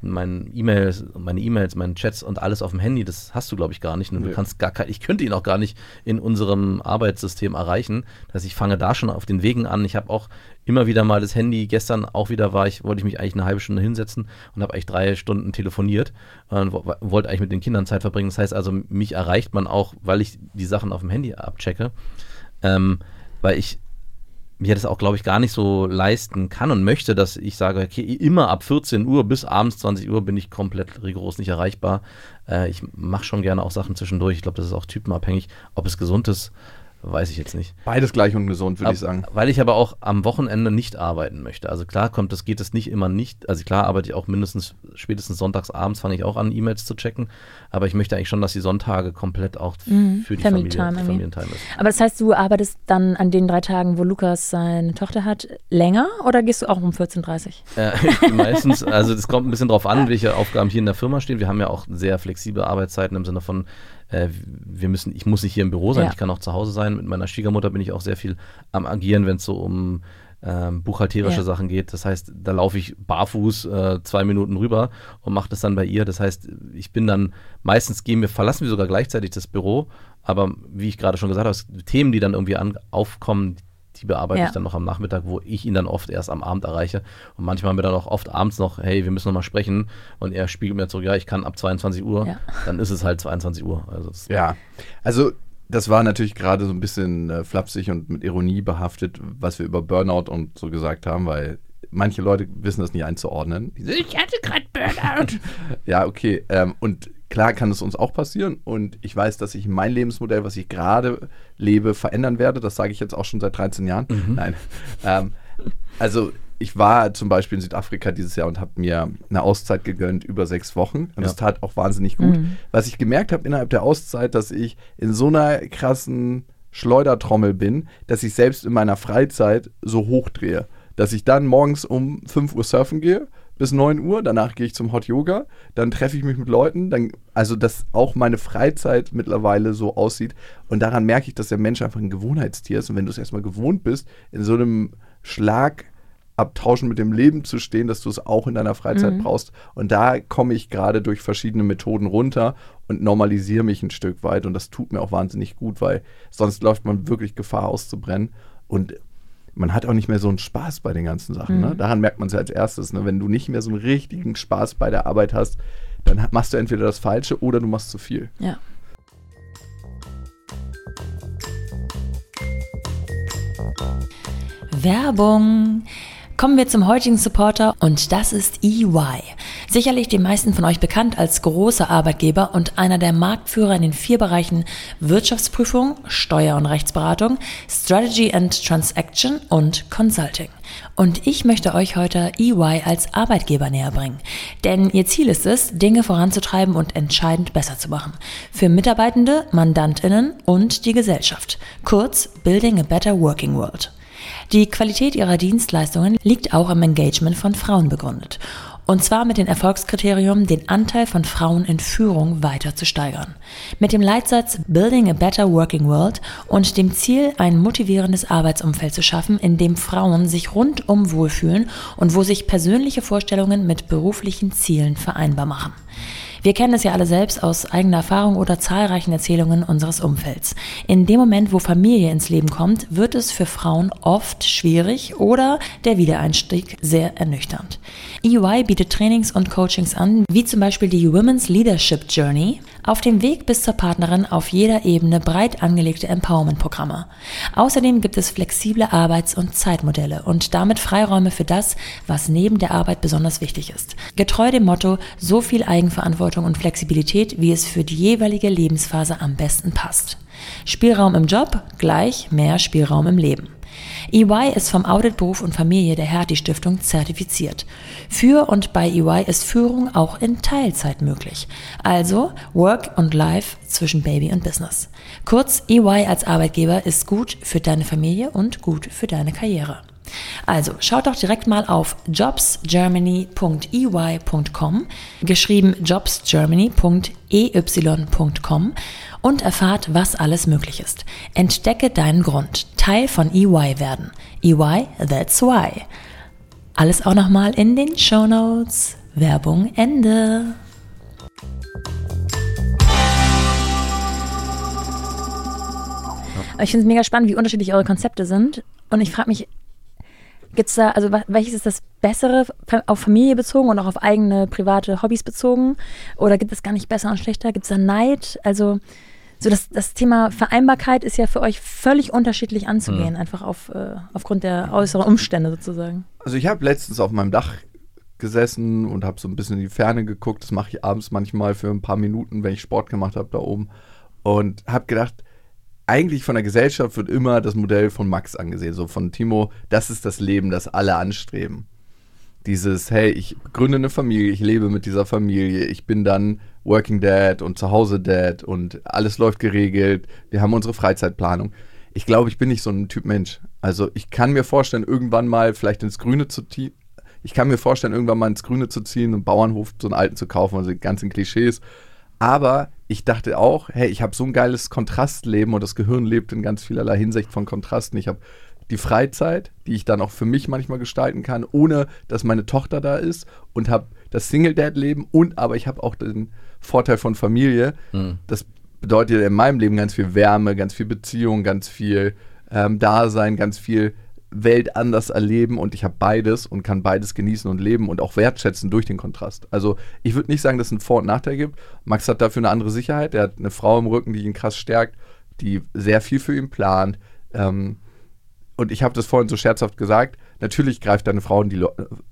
mein E-Mails, meine E-Mails, meine Chats und alles auf dem Handy, das hast du, glaube ich, gar nicht. Und nee. du kannst gar kein, ich könnte ihn auch gar nicht in unserem Arbeitssystem erreichen. Das heißt, ich fange da schon auf den Wegen an. Ich habe auch immer wieder mal das Handy. Gestern auch wieder war ich, wollte ich mich eigentlich eine halbe Stunde hinsetzen und habe eigentlich drei Stunden telefoniert und wollte eigentlich mit den Kindern Zeit verbringen. Das heißt also, mich erreicht man auch, weil ich die Sachen auf dem Handy abchecke. Ähm, weil ich mir das auch, glaube ich, gar nicht so leisten kann und möchte, dass ich sage, okay, immer ab 14 Uhr bis abends 20 Uhr bin ich komplett rigoros nicht erreichbar. Äh, ich mache schon gerne auch Sachen zwischendurch. Ich glaube, das ist auch typenabhängig, ob es gesund ist weiß ich jetzt nicht. Beides gleich ungesund, würde ich sagen. Weil ich aber auch am Wochenende nicht arbeiten möchte. Also klar kommt das, geht es nicht immer nicht. Also klar arbeite ich auch mindestens, spätestens sonntags abends fange ich auch an, E-Mails zu checken. Aber ich möchte eigentlich schon, dass die Sonntage komplett auch mhm. für die Family Familie, Time Familientime ist. Aber das heißt, du arbeitest dann an den drei Tagen, wo Lukas seine Tochter hat, länger oder gehst du auch um 14.30 Uhr? Äh, meistens, also das kommt ein bisschen drauf an, welche Aufgaben hier in der Firma stehen. Wir haben ja auch sehr flexible Arbeitszeiten im Sinne von äh, wir müssen, ich muss nicht hier im Büro sein, ja. ich kann auch zu Hause sein. Mit meiner Schwiegermutter bin ich auch sehr viel am Agieren, wenn es so um ähm, buchhalterische ja. Sachen geht. Das heißt, da laufe ich barfuß äh, zwei Minuten rüber und mache das dann bei ihr. Das heißt, ich bin dann, meistens gehen wir, verlassen wir sogar gleichzeitig das Büro, aber wie ich gerade schon gesagt habe, Themen, die dann irgendwie an, aufkommen, die bearbeite ja. ich dann noch am Nachmittag, wo ich ihn dann oft erst am Abend erreiche. Und manchmal haben wir dann auch oft abends noch, hey, wir müssen noch mal sprechen. Und er spiegelt mir zurück, ja, ich kann ab 22 Uhr. Ja. Dann ist es halt 22 Uhr. Also ja, also das war natürlich gerade so ein bisschen äh, flapsig und mit Ironie behaftet, was wir über Burnout und so gesagt haben, weil manche Leute wissen das nicht einzuordnen. Ich hatte gerade Burnout. ja, okay. Ähm, und klar kann es uns auch passieren und ich weiß, dass ich mein Lebensmodell, was ich gerade lebe, verändern werde. Das sage ich jetzt auch schon seit 13 Jahren. Mhm. Nein. Ähm, also ich war zum Beispiel in Südafrika dieses Jahr und habe mir eine Auszeit gegönnt über sechs Wochen. Und ja. das tat auch wahnsinnig gut. Mhm. Was ich gemerkt habe innerhalb der Auszeit, dass ich in so einer krassen Schleudertrommel bin, dass ich selbst in meiner Freizeit so hochdrehe. Dass ich dann morgens um 5 Uhr surfen gehe, bis 9 Uhr, danach gehe ich zum Hot Yoga, dann treffe ich mich mit Leuten, dann, also dass auch meine Freizeit mittlerweile so aussieht. Und daran merke ich, dass der Mensch einfach ein Gewohnheitstier ist. Und wenn du es erstmal gewohnt bist, in so einem Schlagabtauschen mit dem Leben zu stehen, dass du es auch in deiner Freizeit mhm. brauchst. Und da komme ich gerade durch verschiedene Methoden runter und normalisiere mich ein Stück weit. Und das tut mir auch wahnsinnig gut, weil sonst läuft man wirklich Gefahr auszubrennen. Und man hat auch nicht mehr so einen Spaß bei den ganzen Sachen. Ne? Mhm. Ne? Daran merkt man es ja als erstes. Ne? Wenn du nicht mehr so einen richtigen Spaß bei der Arbeit hast, dann machst du entweder das Falsche oder du machst zu viel. Ja. Werbung. Kommen wir zum heutigen Supporter und das ist EY. Sicherlich den meisten von euch bekannt als großer Arbeitgeber und einer der Marktführer in den vier Bereichen Wirtschaftsprüfung, Steuer- und Rechtsberatung, Strategy and Transaction und Consulting. Und ich möchte euch heute EY als Arbeitgeber näher bringen. Denn ihr Ziel ist es, Dinge voranzutreiben und entscheidend besser zu machen. Für Mitarbeitende, Mandantinnen und die Gesellschaft. Kurz Building a Better Working World. Die Qualität ihrer Dienstleistungen liegt auch im Engagement von Frauen begründet. Und zwar mit dem Erfolgskriterium, den Anteil von Frauen in Führung weiter zu steigern. Mit dem Leitsatz Building a Better Working World und dem Ziel, ein motivierendes Arbeitsumfeld zu schaffen, in dem Frauen sich rundum wohlfühlen und wo sich persönliche Vorstellungen mit beruflichen Zielen vereinbar machen. Wir kennen es ja alle selbst aus eigener Erfahrung oder zahlreichen Erzählungen unseres Umfelds. In dem Moment, wo Familie ins Leben kommt, wird es für Frauen oft schwierig oder der Wiedereinstieg sehr ernüchternd. EY bietet Trainings und Coachings an, wie zum Beispiel die Women's Leadership Journey, auf dem Weg bis zur Partnerin auf jeder Ebene breit angelegte Empowerment-Programme. Außerdem gibt es flexible Arbeits- und Zeitmodelle und damit Freiräume für das, was neben der Arbeit besonders wichtig ist. Getreu dem Motto, so viel Eigenverantwortung und Flexibilität, wie es für die jeweilige Lebensphase am besten passt. Spielraum im Job gleich mehr Spielraum im Leben. EY ist vom Audit Beruf und Familie der Hertie Stiftung zertifiziert. Für und bei EY ist Führung auch in Teilzeit möglich. Also Work und Life zwischen Baby und Business. Kurz, EY als Arbeitgeber ist gut für deine Familie und gut für deine Karriere. Also schaut doch direkt mal auf jobsgermany.ey.com, geschrieben jobsgermany.ey.com und erfahrt, was alles möglich ist. Entdecke deinen Grund, Teil von EY werden. EY, that's why. Alles auch nochmal in den Show Notes. Werbung Ende. Ich finde es mega spannend, wie unterschiedlich eure Konzepte sind. Und ich frage mich, gibt es da, also welches ist das Bessere auf Familie bezogen und auch auf eigene private Hobbys bezogen? Oder gibt es gar nicht besser und schlechter? Gibt es da Neid? Also so das, das Thema Vereinbarkeit ist ja für euch völlig unterschiedlich anzugehen, mhm. einfach auf, äh, aufgrund der äußeren Umstände sozusagen. Also ich habe letztens auf meinem Dach gesessen und habe so ein bisschen in die Ferne geguckt. Das mache ich abends manchmal für ein paar Minuten, wenn ich Sport gemacht habe da oben. Und habe gedacht, eigentlich von der Gesellschaft wird immer das Modell von Max angesehen, so von Timo, das ist das Leben, das alle anstreben. Dieses, hey, ich gründe eine Familie, ich lebe mit dieser Familie, ich bin dann Working Dad und zu Hause Dad und alles läuft geregelt, wir haben unsere Freizeitplanung. Ich glaube, ich bin nicht so ein Typ Mensch. Also ich kann mir vorstellen, irgendwann mal vielleicht ins Grüne zu ziehen. Ich kann mir vorstellen, irgendwann mal ins Grüne zu ziehen, einen Bauernhof, so einen alten zu kaufen, also die ganzen Klischees. Aber ich dachte auch, hey, ich habe so ein geiles Kontrastleben und das Gehirn lebt in ganz vielerlei Hinsicht von Kontrasten. Ich habe die Freizeit, die ich dann auch für mich manchmal gestalten kann, ohne dass meine Tochter da ist und habe das Single-Dad-Leben und aber ich habe auch den Vorteil von Familie. Mhm. Das bedeutet in meinem Leben ganz viel Wärme, ganz viel Beziehung, ganz viel ähm, Dasein, ganz viel Welt anders erleben und ich habe beides und kann beides genießen und leben und auch wertschätzen durch den Kontrast. Also ich würde nicht sagen, dass es einen Vor- und Nachteil gibt. Max hat dafür eine andere Sicherheit. Er hat eine Frau im Rücken, die ihn krass stärkt, die sehr viel für ihn plant. Ähm, und ich habe das vorhin so scherzhaft gesagt, natürlich greift deine Frau die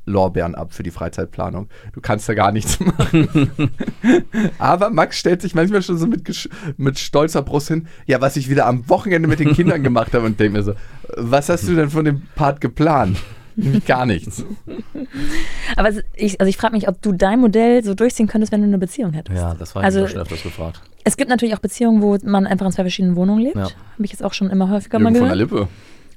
Lorbeeren ab für die Freizeitplanung. Du kannst da gar nichts machen. Aber Max stellt sich manchmal schon so mit, mit stolzer Brust hin, ja, was ich wieder am Wochenende mit den Kindern gemacht habe und denke mir so, was hast du denn von dem Part geplant? Gar nichts. Aber ich, also ich frage mich, ob du dein Modell so durchziehen könntest, wenn du eine Beziehung hättest. Ja, das war ich also, schon öfters gefragt. Es gibt natürlich auch Beziehungen, wo man einfach in zwei verschiedenen Wohnungen lebt. Ja. Habe ich jetzt auch schon immer häufiger Jürgen mal gehört. von der Lippe.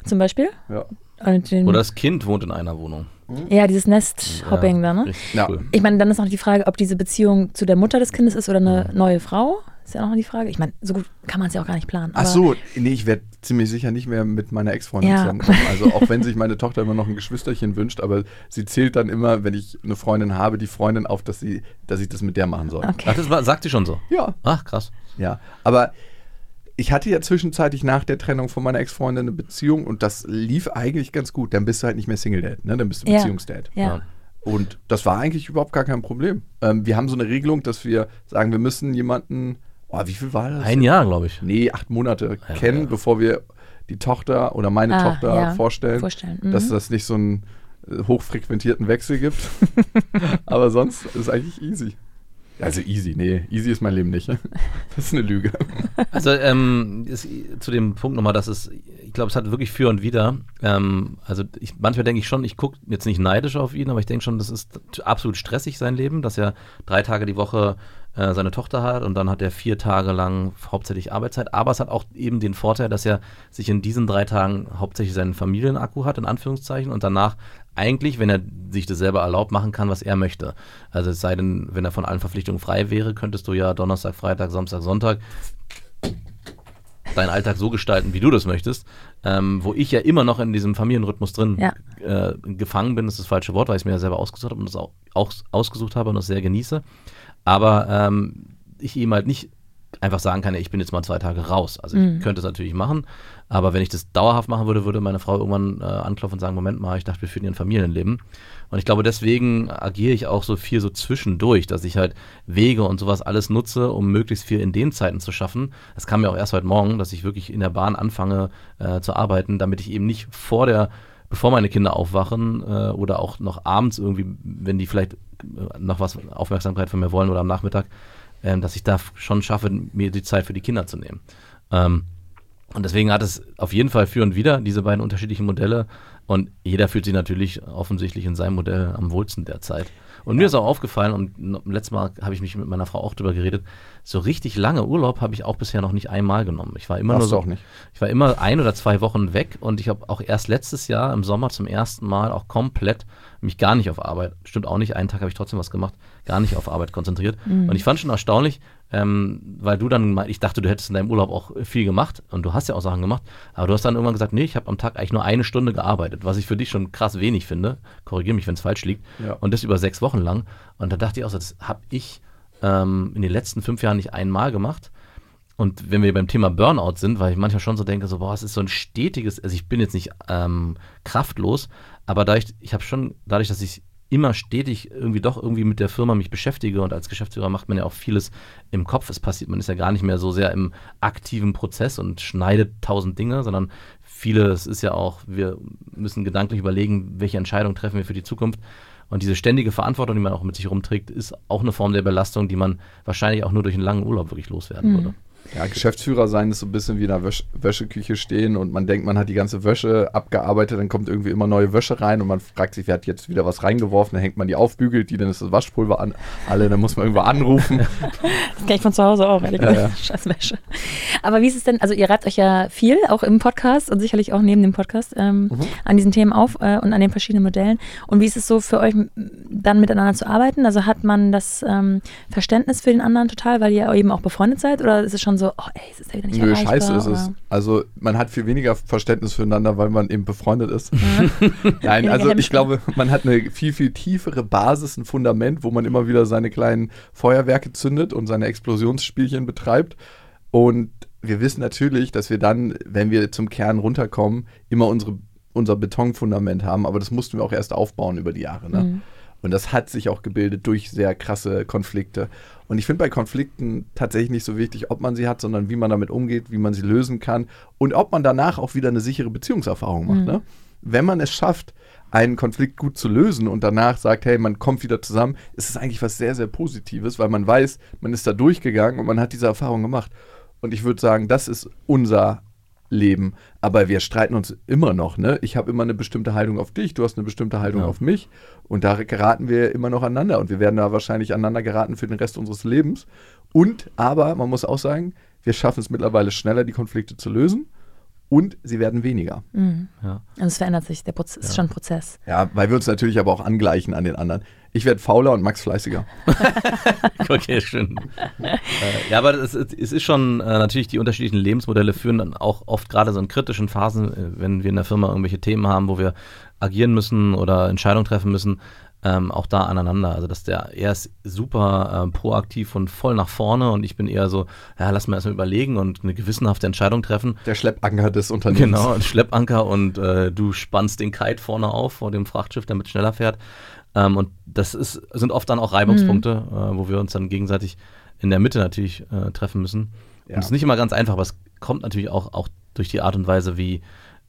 Zum Beispiel? Ja. Oder das Kind wohnt in einer Wohnung. Ja, dieses Nest-Hopping ja, da, ne? Ja. Cool. Ich meine, dann ist noch die Frage, ob diese Beziehung zu der Mutter des Kindes ist oder eine neue Frau. Ist ja noch die Frage. Ich meine, so gut kann man es ja auch gar nicht planen. Ach so, nee, ich werde ziemlich sicher nicht mehr mit meiner Ex-Freundin ja. zusammenkommen. Also auch wenn sich meine Tochter immer noch ein Geschwisterchen wünscht, aber sie zählt dann immer, wenn ich eine Freundin habe, die Freundin auf, dass sie, dass ich das mit der machen soll. Okay. Ach, das war, sagt sie schon so? Ja. Ach, krass. Ja, aber ich hatte ja zwischenzeitlich nach der Trennung von meiner Ex-Freundin eine Beziehung und das lief eigentlich ganz gut. Dann bist du halt nicht mehr Single-Dad, ne? dann bist du ja. Beziehungsdad. Ja. Und das war eigentlich überhaupt gar kein Problem. Ähm, wir haben so eine Regelung, dass wir sagen, wir müssen jemanden, oh, wie viel war das? Ein Jahr, glaube ich. Nee, acht Monate ja, kennen, ja. bevor wir die Tochter oder meine ah, Tochter vorstellen. vorstellen. Mhm. Dass das nicht so einen äh, hochfrequentierten Wechsel gibt. Aber sonst ist es eigentlich easy. Also easy, nee, easy ist mein Leben nicht. Das ist eine Lüge. Also ähm, ist, zu dem Punkt nochmal, dass es, ich glaube, es hat wirklich für und wieder. Ähm, also ich, manchmal denke ich schon, ich gucke jetzt nicht neidisch auf ihn, aber ich denke schon, das ist absolut stressig sein Leben, dass er drei Tage die Woche äh, seine Tochter hat und dann hat er vier Tage lang hauptsächlich Arbeitszeit. Aber es hat auch eben den Vorteil, dass er sich in diesen drei Tagen hauptsächlich seinen Familienakku hat, in Anführungszeichen, und danach eigentlich, wenn er sich das selber erlaubt, machen kann, was er möchte. Also es sei denn, wenn er von allen Verpflichtungen frei wäre, könntest du ja Donnerstag, Freitag, Samstag, Sonntag deinen Alltag so gestalten, wie du das möchtest. Ähm, wo ich ja immer noch in diesem Familienrhythmus drin ja. äh, gefangen bin, ist das falsche Wort, weil ich es mir ja selber ausgesucht habe und das auch, auch ausgesucht habe und das sehr genieße. Aber ähm, ich ihm halt nicht einfach sagen kann, ich bin jetzt mal zwei Tage raus. Also ich mhm. könnte es natürlich machen, aber wenn ich das dauerhaft machen würde, würde meine Frau irgendwann äh, anklopfen und sagen, Moment mal, ich dachte, wir führen hier ein Familienleben. Und ich glaube, deswegen agiere ich auch so viel so zwischendurch, dass ich halt Wege und sowas alles nutze, um möglichst viel in den Zeiten zu schaffen. Das kam mir auch erst heute Morgen, dass ich wirklich in der Bahn anfange äh, zu arbeiten, damit ich eben nicht vor der bevor meine Kinder aufwachen äh, oder auch noch abends irgendwie, wenn die vielleicht äh, noch was Aufmerksamkeit von mir wollen oder am Nachmittag, ähm, dass ich da schon schaffe, mir die Zeit für die Kinder zu nehmen. Ähm, Und deswegen hat es auf jeden Fall für und wieder diese beiden unterschiedlichen Modelle. Und jeder fühlt sich natürlich offensichtlich in seinem Modell am wohlsten derzeit. Und mir ist auch aufgefallen, und letztes Mal habe ich mich mit meiner Frau auch drüber geredet, so richtig lange Urlaub habe ich auch bisher noch nicht einmal genommen. Ich war immer Darfst nur so, auch nicht. ich war immer ein oder zwei Wochen weg und ich habe auch erst letztes Jahr im Sommer zum ersten Mal auch komplett mich gar nicht auf Arbeit, stimmt auch nicht, einen Tag habe ich trotzdem was gemacht, gar nicht auf Arbeit konzentriert. Und ich fand schon erstaunlich, ähm, weil du dann, mal- ich dachte, du hättest in deinem Urlaub auch viel gemacht und du hast ja auch Sachen gemacht, aber du hast dann irgendwann gesagt, nee, ich habe am Tag eigentlich nur eine Stunde gearbeitet, was ich für dich schon krass wenig finde. Korrigiere mich, wenn es falsch liegt. Ja. Und das über sechs Wochen lang. Und da dachte ich auch, so, das habe ich ähm, in den letzten fünf Jahren nicht einmal gemacht. Und wenn wir beim Thema Burnout sind, weil ich manchmal schon so denke, so, boah, es ist so ein stetiges, also ich bin jetzt nicht ähm, kraftlos, aber dadurch, ich habe schon, dadurch, dass ich immer stetig irgendwie doch irgendwie mit der Firma mich beschäftige und als Geschäftsführer macht man ja auch vieles im Kopf. Es passiert, man ist ja gar nicht mehr so sehr im aktiven Prozess und schneidet tausend Dinge, sondern vieles ist ja auch, wir müssen gedanklich überlegen, welche Entscheidung treffen wir für die Zukunft. Und diese ständige Verantwortung, die man auch mit sich rumträgt, ist auch eine Form der Belastung, die man wahrscheinlich auch nur durch einen langen Urlaub wirklich loswerden würde. Ja, Geschäftsführer sein ist so ein bisschen wie in einer Wäsch Wäscheküche stehen und man denkt, man hat die ganze Wäsche abgearbeitet, dann kommt irgendwie immer neue Wäsche rein und man fragt sich, wer hat jetzt wieder was reingeworfen, dann hängt man die auf, bügelt die, dann ist das Waschpulver an, alle, dann muss man irgendwo anrufen. Das kenne ich von zu Hause auch, ehrlich Ja, gesagt. ja. Scheiß Wäsche. Aber wie ist es denn, also ihr reibt euch ja viel, auch im Podcast und sicherlich auch neben dem Podcast, ähm, Mhm. an diesen Themen auf äh, und an den verschiedenen Modellen. Und wie ist es so für euch, dann miteinander zu arbeiten? Also hat man das ähm, Verständnis für den anderen total, weil ihr eben auch befreundet seid? Oder ist es schon so, oh ey, es ist ja wieder nicht Nö, scheiße ist es. Also man hat viel weniger Verständnis füreinander, weil man eben befreundet ist. Nein, Weniger also ich glaube, man hat eine viel, viel tiefere Basis, ein Fundament, wo man immer wieder seine kleinen Feuerwerke zündet und seine Explosionsspielchen betreibt. Und wir wissen natürlich, dass wir dann, wenn wir zum Kern runterkommen, immer unsere, unser Betonfundament haben. Aber das mussten wir auch erst aufbauen über die Jahre. Ne? Mhm. Und das hat sich auch gebildet durch sehr krasse Konflikte. Und ich finde bei Konflikten tatsächlich nicht so wichtig, ob man sie hat, sondern wie man damit umgeht, wie man sie lösen kann und ob man danach auch wieder eine sichere Beziehungserfahrung macht. Ne? Wenn man es schafft, einen Konflikt gut zu lösen und danach sagt, hey, man kommt wieder zusammen, ist es eigentlich was sehr, sehr Positives, weil man weiß, man ist da durchgegangen und man hat diese Erfahrung gemacht. Und ich würde sagen, das ist unser Leben. Aber wir streiten uns immer noch. Ne? Ich habe immer eine bestimmte Haltung auf dich, du hast eine bestimmte Haltung Ja. auf mich. Und da geraten wir immer noch aneinander. Und wir werden da wahrscheinlich aneinander geraten für den Rest unseres Lebens. Und, aber man muss auch sagen, wir schaffen es mittlerweile schneller, die Konflikte zu lösen. Und sie werden weniger. Ja. Also es verändert sich, der Prozess ist schon ein Prozess. Ja, weil wir uns natürlich aber auch angleichen an den anderen. Ich werde fauler und Max fleißiger. Okay, schön. äh, ja, aber es, ist- es ist schon äh, natürlich, die unterschiedlichen Lebensmodelle führen dann auch oft gerade so in kritischen Phasen, äh, wenn wir in der Firma irgendwelche Themen haben, wo wir agieren müssen oder Entscheidungen treffen müssen, ähm, auch da aneinander. Also, dass der, er ist super äh, proaktiv und voll nach vorne und ich bin eher so, ja, lass mal erstmal überlegen und eine gewissenhafte Entscheidung treffen. Der Schleppanker des Unternehmens. Genau, ein Schleppanker und äh, du spannst den Kite vorne auf vor dem Frachtschiff, damit es schneller fährt. Ähm, und das ist, sind oft dann auch Reibungspunkte, äh, wo wir uns dann gegenseitig in der Mitte natürlich äh, treffen müssen. Ja. Und es ist nicht immer ganz einfach, aber es kommt natürlich auch, auch durch die Art und Weise, wie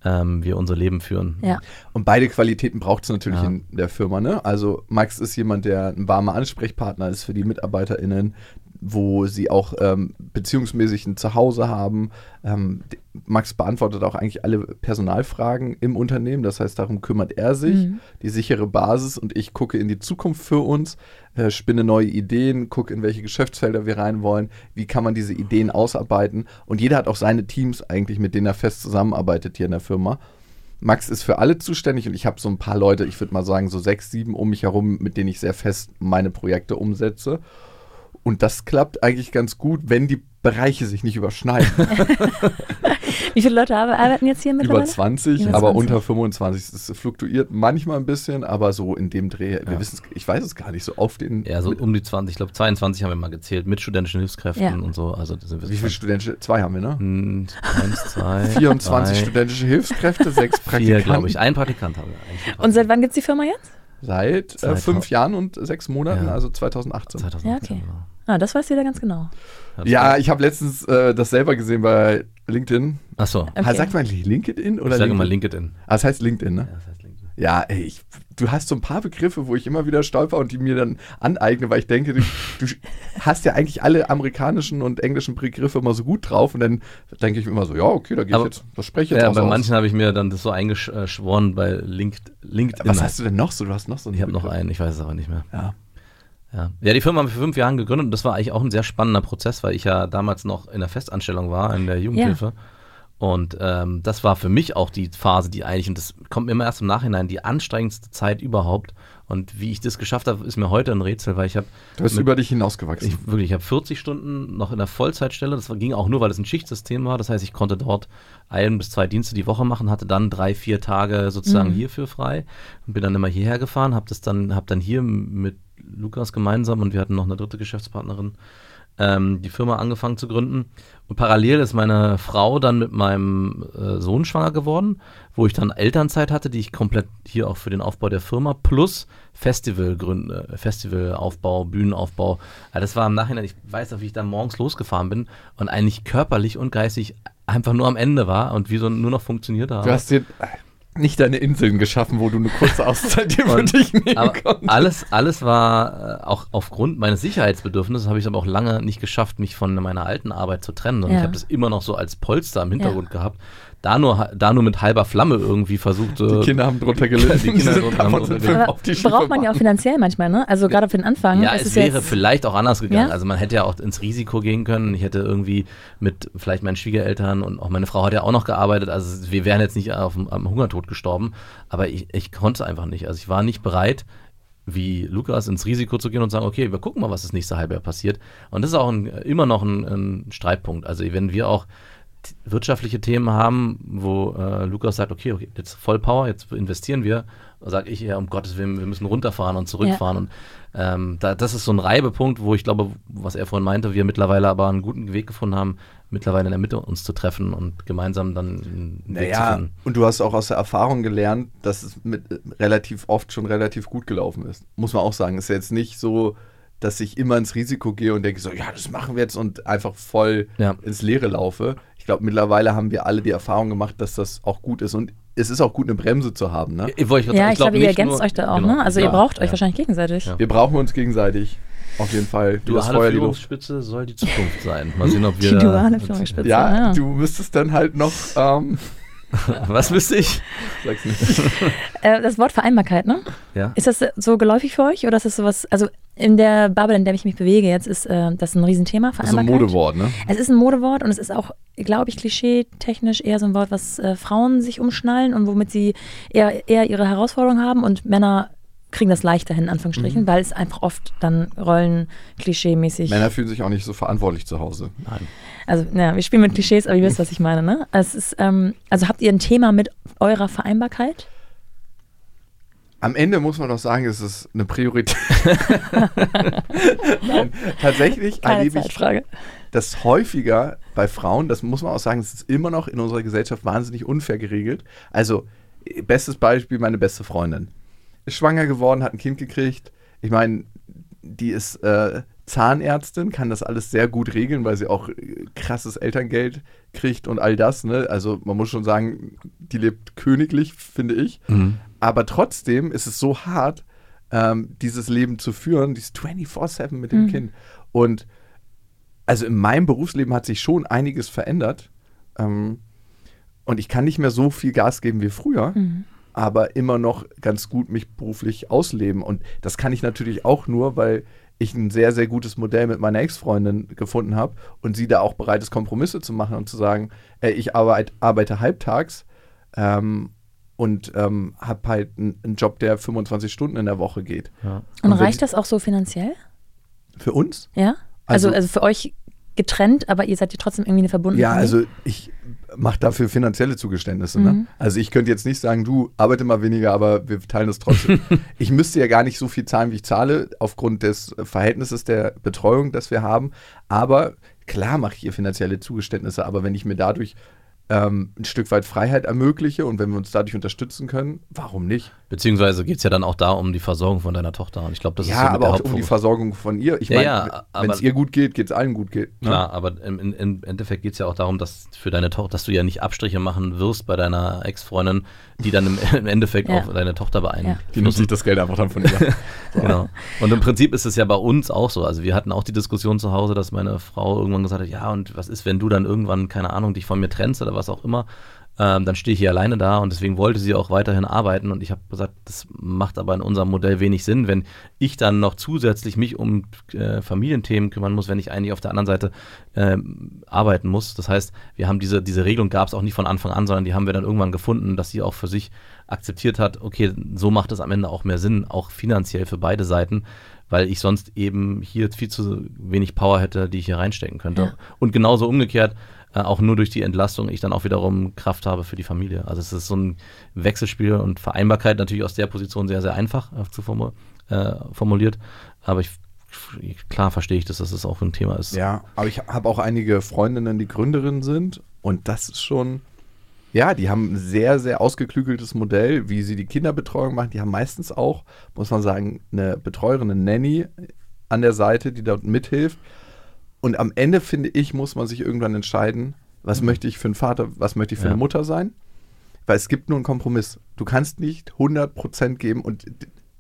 ähm, wir unser Leben führen. Ja. Und beide Qualitäten braucht es natürlich Ja. in der Firma. Ne? Also Max ist jemand, der ein warmer Ansprechpartner ist für die MitarbeiterInnen, wo sie auch ähm, beziehungsmäßig ein Zuhause haben. Ähm, Max beantwortet auch eigentlich alle Personalfragen im Unternehmen. Das heißt, darum kümmert er sich, Mhm. die sichere Basis. Und ich gucke in die Zukunft für uns, äh, spinne neue Ideen, gucke, in welche Geschäftsfelder wir rein wollen, wie kann man diese Ideen ausarbeiten. Und jeder hat auch seine Teams eigentlich, mit denen er fest zusammenarbeitet hier in der Firma. Max ist für alle zuständig und ich habe so ein paar Leute, ich würde mal sagen so sechs, sieben um mich herum, mit denen ich sehr fest meine Projekte umsetze. Und das klappt eigentlich ganz gut, wenn die Bereiche sich nicht überschneiden. Wie viele Leute arbe- arbeiten jetzt hier Über mittlerweile? 20, Über aber 20. unter 25. Es fluktuiert manchmal ein bisschen, aber so in dem Dreh, wir Ja. wissen ich weiß es gar nicht, so auf den. Ja, so um die 20, ich glaube 22 haben wir mal gezählt, mit studentischen Hilfskräften Ja. und so. Also, das sind wir wie viele studentische? Zwei haben wir, ne? Hm, Eins, zwei, 24 drei, studentische Hilfskräfte, sechs Praktikanten. glaube ich. Ein Praktikant haben wir eigentlich. Und seit wann gibt es die Firma jetzt? Seit äh, 2000. fünf Jahren und sechs Monaten, Ja. also 2018. 2018, Ja, okay. Ah, das weiß jeder ganz genau. das Ja, ich habe letztens äh, das selber gesehen bei LinkedIn. Ach so. Okay. Sagt man LinkedIn oder Ich sage immer LinkedIn? Ah, das heißt LinkedIn, Ja, ne? das heißt LinkedIn. Ja, ey, ich, du hast so ein paar Begriffe, wo ich immer wieder stolper und die mir dann aneigne, weil ich denke, du, du hast ja eigentlich alle amerikanischen und englischen Begriffe immer so gut drauf und dann denke ich mir immer so, ja, okay, da gehe ich Aber- jetzt, was spreche ich jetzt Ja, bei aus? manchen habe ich mir dann das so eingeschworen bei Linked, LinkedIn. Was hast du denn noch so? Du hast noch so Ich habe noch einen, ich weiß es aber nicht mehr. Ja. Ja. ja, die Firma haben wir vor fünf Jahren gegründet und das war eigentlich auch ein sehr spannender Prozess, weil ich ja damals noch in der Festanstellung war, in der Jugendhilfe. Und ähm, das war für mich auch die Phase, die eigentlich, und das kommt mir immer erst im Nachhinein, die anstrengendste Zeit überhaupt. Und wie ich das geschafft habe, ist mir heute ein Rätsel, weil ich habe Du bist mit- über dich hinausgewachsen. ich, wirklich, ich habe 40 Stunden noch in der Vollzeitstelle. Das ging auch nur, weil es ein Schichtsystem war. Das heißt, ich konnte dort ein bis zwei Dienste die Woche machen, hatte dann drei, vier Tage sozusagen hierfür frei und bin dann immer hierher gefahren, habe das dann, habe dann hier mit Lukas gemeinsam und wir hatten noch eine dritte Geschäftspartnerin ähm, die Firma angefangen zu gründen. Und parallel ist meine Frau dann mit meinem äh, Sohn schwanger geworden, wo ich dann Elternzeit hatte, die ich komplett hier auch für den Aufbau der Firma plus Festival gründe, Festivalaufbau, Bühnenaufbau. Ja, das war im Nachhinein, ich weiß noch, wie ich da morgens losgefahren bin und eigentlich körperlich und geistig einfach nur am Ende war und wie so nur noch funktioniert habe. Du hast dir nicht deine Inseln geschaffen, wo du eine kurze Auszeit dir für dich nehmen konntest. alles, alles war äh, auch aufgrund meines Sicherheitsbedürfnisses, habe ich es aber auch lange nicht geschafft, mich von meiner alten Arbeit zu trennen. Und Ja. ich habe das immer noch so als Polster im Hintergrund gehabt. Da nur, da nur mit halber Flamme irgendwie versucht. Die äh, Kinder haben drunter gelitten. Die Kinder drunter haben drunter Schiffe braucht man ja auch finanziell manchmal, ne? Also gerade für den Anfang. Ja, ist es es wäre vielleicht auch anders gegangen. Ja? Also man hätte ja auch ins Risiko gehen können. Ich hätte irgendwie mit vielleicht meinen Schwiegereltern und auch meine Frau hat ja auch noch gearbeitet. Also wir wären jetzt nicht auf, dem- am Hungertod gestorben. Aber ich, ich konnte einfach nicht. Also ich war nicht bereit, wie Lukas, ins Risiko zu gehen und sagen, okay, wir gucken mal, was das nächste Halbjahr passiert. Und das ist auch ein, immer noch ein, ein Streitpunkt. Also wenn wir auch wirtschaftliche Themen haben, wo äh, Lukas sagt, okay, okay, jetzt Vollpower, jetzt investieren wir, sage ich ja, um Gottes Willen, wir müssen runterfahren und zurückfahren. Und ähm, da, das ist so ein Reibepunkt, wo ich glaube, was er vorhin meinte, wir mittlerweile aber einen guten Weg gefunden haben, mittlerweile in der Mitte uns zu treffen und gemeinsam dann einen Weg zu Naja, finden. und du hast auch aus der Erfahrung gelernt, dass es mit äh, relativ oft schon relativ gut gelaufen ist. Muss man auch sagen. Ist ja jetzt nicht so, dass ich immer ins Risiko gehe und denke so, ja, das machen wir jetzt und einfach voll Ja. ins Leere laufe. Ich glaube, mittlerweile haben wir alle die Erfahrung gemacht, dass das auch gut ist. Und es ist auch gut, eine Bremse zu haben. Ne? Ich, wollte gerade Ja, sagen, ich glaube, ihr ergänzt nur- euch da auch, genau, ne? Also ja, ihr braucht euch ja. wahrscheinlich gegenseitig. Ja. Wir brauchen uns gegenseitig. Auf jeden Fall. Das Duale Feuer. Führungsspitze soll die Zukunft sein. Mal sehen, ob wir. Die duale Führungsspitze. Ja, ja. du müsstest dann halt noch, ähm, Was wüsste ich? sag's nicht. Äh, das Wort Vereinbarkeit, ne? Ja. Ist das so geläufig für euch oder ist das sowas, also in der Bubble, in der ich mich bewege jetzt, ist äh, das ein Riesenthema, Das ist ein? Modewort, ne? Es ist ein Modewort und es ist auch, glaube ich, klischee-technisch eher so ein Wort, was äh, Frauen sich umschnallen und womit sie eher, eher ihre Herausforderungen haben und Männer kriegen das leichter hin, in Anführungsstrichen, weil es einfach oft dann Rollen klischee-mäßig. Männer fühlen sich auch nicht so verantwortlich zu Hause. Nein. Also, ja, wir spielen mit Klischees, aber ihr wisst, was ich meine, ne? Es ist, ähm, also habt ihr ein Thema mit eurer Vereinbarkeit? Am Ende muss man doch sagen, es ist eine Priorität. Nein, tatsächlich Keine erlebe ich das häufiger bei Frauen, das muss man auch sagen, es ist immer noch in unserer Gesellschaft wahnsinnig unfair geregelt. Also, bestes Beispiel, meine beste Freundin. Ist schwanger geworden, hat ein Kind gekriegt. Ich meine, die ist äh, Zahnärztin, kann das alles sehr gut regeln, weil sie auch äh, krasses Elterngeld kriegt und all das. Ne? Also man muss schon sagen, die lebt königlich, finde ich. Mhm. Aber trotzdem ist es so hart, ähm, dieses Leben zu führen, dieses 24-7 mit dem Mhm. Kind. Und also in meinem Berufsleben hat sich schon einiges verändert. Ähm, und ich kann nicht mehr so viel Gas geben wie früher, Mhm. aber immer noch ganz gut mich beruflich ausleben. Und das kann ich natürlich auch nur, weil ich ein sehr, sehr gutes Modell mit meiner Ex-Freundin gefunden habe und sie da auch bereit ist, Kompromisse zu machen und zu sagen, ey, ich arbeit, arbeite halbtags ähm, und ähm, habe halt einen Job, der 25 Stunden in der Woche geht. Ja. Und, Und reicht ich- das auch so finanziell? Für uns? Ja? Also, Also- also für euch getrennt, aber ihr seid ja trotzdem irgendwie eine verbundene Ja, also ich mache dafür finanzielle Zugeständnisse. Ne? Mhm. Also ich könnte jetzt nicht sagen, du arbeite mal weniger, aber wir teilen das trotzdem. ich müsste ja gar nicht so viel zahlen, wie ich zahle, aufgrund des Verhältnisses der Betreuung, das wir haben. Aber klar mache ich ihr finanzielle Zugeständnisse, aber wenn ich mir dadurch ähm, ein Stück weit Freiheit ermögliche und wenn wir uns dadurch unterstützen können, warum nicht? Beziehungsweise geht es ja dann auch da um die Versorgung von deiner Tochter. Und ich glaube, das ja, ist so aber der auch um die. Versorgung von ihr. Ich Ja, meine, ja, wenn es ihr gut geht, geht es allen gut. Geht, ne? Klar, aber im, im, im Endeffekt geht es ja auch darum, dass für deine Tochter, dass du ja nicht Abstriche machen wirst bei deiner Ex-Freundin, die dann im, im Endeffekt Ja. auch deine Tochter beeinflussen. Die nimmt sich das Geld einfach dann von ihr. Genau. Und im Prinzip ist es ja bei uns auch so. Also wir hatten auch die Diskussion zu Hause, dass meine Frau irgendwann gesagt hat, ja, und was ist, wenn du dann irgendwann, keine Ahnung, dich von mir trennst oder was auch immer, ähm, dann stehe ich hier alleine da und deswegen wollte sie auch weiterhin arbeiten und ich habe gesagt, das macht aber in unserem Modell wenig Sinn, wenn ich dann noch zusätzlich mich um äh, Familienthemen kümmern muss, wenn ich eigentlich auf der anderen Seite ähm, arbeiten muss. Das heißt, wir haben diese, diese Regelung gab es auch nicht von Anfang an, sondern die haben wir dann irgendwann gefunden, dass sie auch für sich akzeptiert hat, okay, so macht es am Ende auch mehr Sinn, auch finanziell für beide Seiten, weil ich sonst eben hier viel zu wenig Power hätte, die ich hier reinstecken könnte. Ja. Und genauso umgekehrt, äh, auch nur durch die Entlastung ich dann auch wiederum Kraft habe für die Familie. Also es ist so ein Wechselspiel und Vereinbarkeit natürlich aus der Position sehr, sehr einfach äh, zu formu äh, formuliert. Aber ich, klar verstehe ich, dass das auch ein Thema ist. Ja, aber ich habe auch einige Freundinnen, die Gründerinnen sind und das ist schon, ja, die haben ein sehr, sehr ausgeklügeltes Modell, wie sie die Kinderbetreuung machen. Die haben meistens auch, muss man sagen, eine Betreuerin, eine Nanny an der Seite, die dort mithilft. Und am Ende, finde ich, muss man sich irgendwann entscheiden, was möchte ich für einen Vater, was möchte ich für Ja. eine Mutter sein. Weil es gibt nur einen Kompromiss. Du kannst nicht 100% geben und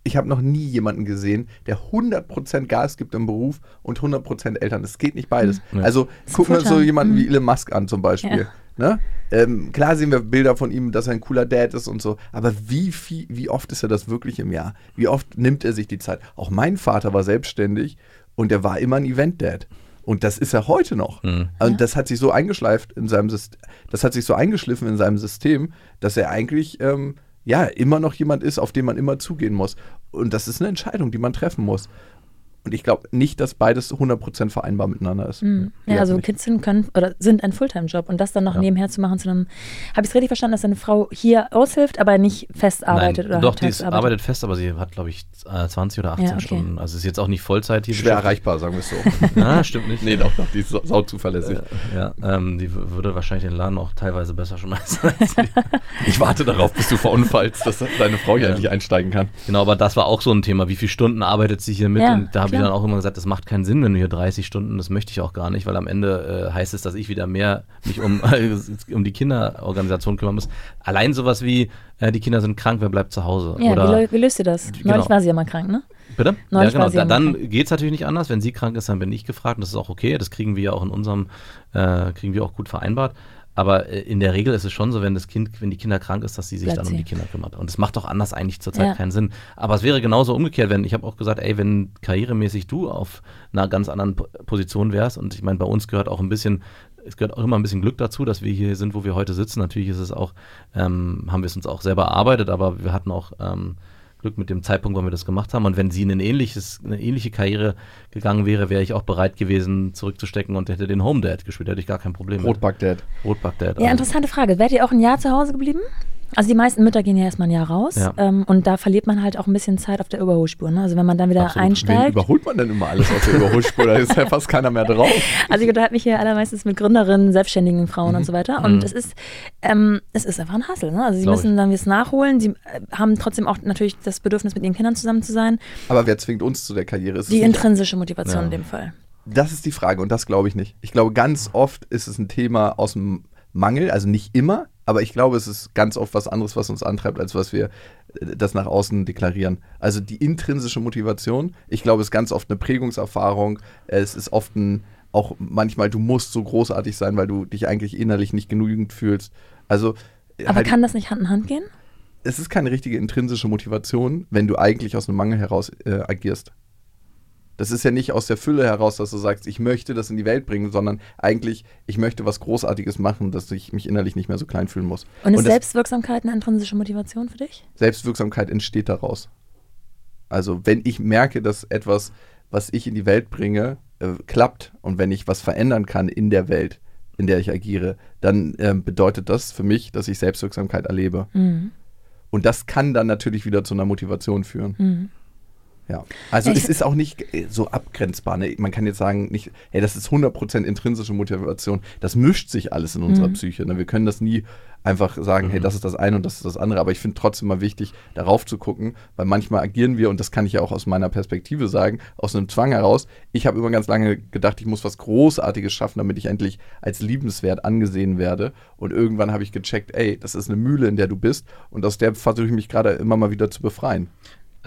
ich habe noch nie jemanden gesehen, der 100% Gas gibt im Beruf und 100% Eltern. Das geht nicht beides. Ja. Also Das guck mal so jemanden wie Mhm. Elon Musk an zum Beispiel. Ne? Ähm, klar sehen wir Bilder von ihm, dass er ein cooler Dad ist und so, aber wie, viel, wie oft ist er das wirklich im Jahr? Wie oft nimmt er sich die Zeit? Auch mein Vater war selbstständig und er war immer ein Event-Dad. Und das ist er heute noch. Mhm. Und das hat sich so eingeschleift in seinem System, das hat sich so eingeschliffen in seinem System, dass er eigentlich ähm, ja immer noch jemand ist, auf den man immer zugehen muss. Und das ist eine Entscheidung, die man treffen muss. Und ich glaube nicht, dass beides 100% vereinbar miteinander ist. Mhm. Ja, also. Kids sind, können oder sind ein Fulltime-Job und das dann noch Ja. nebenher zu machen zu einem. Habe ich es richtig verstanden, dass deine Frau hier aushilft, aber nicht fest arbeitet Nein, oder doch, die arbeitet fest, aber sie hat, glaube ich, äh, 20 oder 18 Ja, okay. Stunden. Also ist jetzt auch nicht Vollzeit hier. schwer erreichbar, sagen wir es so. Ja, stimmt nicht. nee, doch, doch, die ist sau, sau zuverlässig. Ja, ähm, die würde wahrscheinlich den Laden auch teilweise besser schmeißen. als wir. Ich warte darauf, bis du verunfallst, dass deine Frau hier Ja. endlich einsteigen kann. genau, aber das war auch so ein Thema. Wie viele Stunden arbeitet sie hier mit? Ja, und da habe ich klar. dann auch immer gesagt, das macht keinen Sinn, wenn du hier 30 Stunden, das möchte ich auch gar nicht, weil am Ende äh, heißt es, dass ich wieder mehr mich um, um die Kinderorganisation kümmern muss. Allein sowas wie, äh, die Kinder sind krank, wer bleibt zu Hause? Ja, Oder, wie, wie löst ihr das? Genau. Neulich war sie ja mal krank, ne? Bitte? Neulich ja, genau. Da, ja dann krank. geht es natürlich nicht anders. Wenn sie krank ist, dann bin ich gefragt. Und das ist auch okay. Das kriegen wir ja auch in unserem, äh, kriegen wir auch gut vereinbart. Aber äh, in der Regel ist es schon so, wenn das Kind, wenn die Kinder krank ist, dass sie sich Bleibt dann um die Kinder kümmert. Und das macht doch anders eigentlich zurzeit Ja. keinen Sinn. Aber es wäre genauso umgekehrt, wenn, ich habe auch gesagt, ey, wenn karrieremäßig du auf einer ganz anderen Po- Position wärst, und ich meine, bei uns gehört auch ein bisschen, es gehört auch immer ein bisschen Glück dazu, dass wir hier sind, wo wir heute sitzen. Natürlich ist es auch, ähm, haben wir es uns auch selber erarbeitet, aber wir hatten auch ähm, Glück mit dem Zeitpunkt, wann wir das gemacht haben. Und wenn sie in ein ähnliches, eine ähnliche Karriere gegangen wäre, wäre ich auch bereit gewesen, zurückzustecken und hätte den Home Dad gespielt. Hätte ich gar kein Problem mit. Rotback-Dad. Rotback-Dad. Ja, also- interessante Frage. Wärt ihr auch ein Jahr zu Hause geblieben? Also die meisten Mütter gehen ja erstmal ein Jahr raus Ja. ähm, und da verliert man halt auch ein bisschen Zeit auf der Überholspur. Ne? Also wenn man dann wieder Absolut. Wen einsteigt. überholt man denn immer alles auf der Überholspur? Da ist ja fast keiner mehr drauf. Also ich unterhalte mich hier allermeistens mit Gründerinnen, selbstständigen Frauen Mhm. und so weiter. Und Mhm. es ist, ähm, es ist einfach ein Hassel. Ne? Also sie müssen dann es nachholen. Sie äh, haben trotzdem auch natürlich das Bedürfnis, mit ihren Kindern zusammen zu sein. Aber wer zwingt uns zu der Karriere? Ist Die intrinsische Motivation Ja. in dem Fall. Das ist die Frage und das glaube ich nicht. Ich glaube, ganz oft ist es ein Thema aus dem Mangel, also nicht immer, aber ich glaube, es ist ganz oft was anderes, was uns antreibt, als was wir äh, das nach außen deklarieren. Also die intrinsische Motivation, ich glaube, es ist ganz oft eine Prägungserfahrung. Es ist oft ein, auch manchmal, du musst so großartig sein, weil du dich eigentlich innerlich nicht genügend fühlst. Also Aber halt, kann das nicht Hand in Hand gehen? es ist keine richtige intrinsische Motivation, wenn du eigentlich aus einem Mangel heraus äh, agierst. Das ist ja nicht aus der Fülle heraus, dass du sagst, ich möchte das in die Welt bringen, sondern eigentlich, ich möchte was Großartiges machen, dass ich mich innerlich nicht mehr so klein fühlen muss. Und ist das- Selbstwirksamkeit eine intrinsische Motivation für dich? Selbstwirksamkeit entsteht daraus. Also wenn ich merke, dass etwas, was ich in die Welt bringe, äh, klappt und wenn ich was verändern kann in der Welt, in der ich agiere, dann ähm, bedeutet das für mich, dass ich Selbstwirksamkeit erlebe. Mhm. Und das kann dann natürlich wieder zu einer Motivation führen. Mhm. Ja, also Ich- es ist auch nicht äh, so abgrenzbar. Ne? Man kann jetzt sagen, nicht, hey, das ist 100% intrinsische Motivation. Das mischt sich alles in unserer Psyche. Ne? Wir können das nie einfach sagen, hey, das ist das eine und das ist das andere. Aber ich finde trotzdem mal wichtig, darauf zu gucken, weil manchmal agieren wir, und das kann ich ja auch aus meiner Perspektive sagen, aus einem Zwang heraus. Ich habe immer ganz lange gedacht, ich muss was Großartiges schaffen, damit ich endlich als liebenswert angesehen werde. Und irgendwann habe ich gecheckt, ey, das ist eine Mühle, in der du bist. Und aus der versuche ich mich gerade immer mal wieder zu befreien.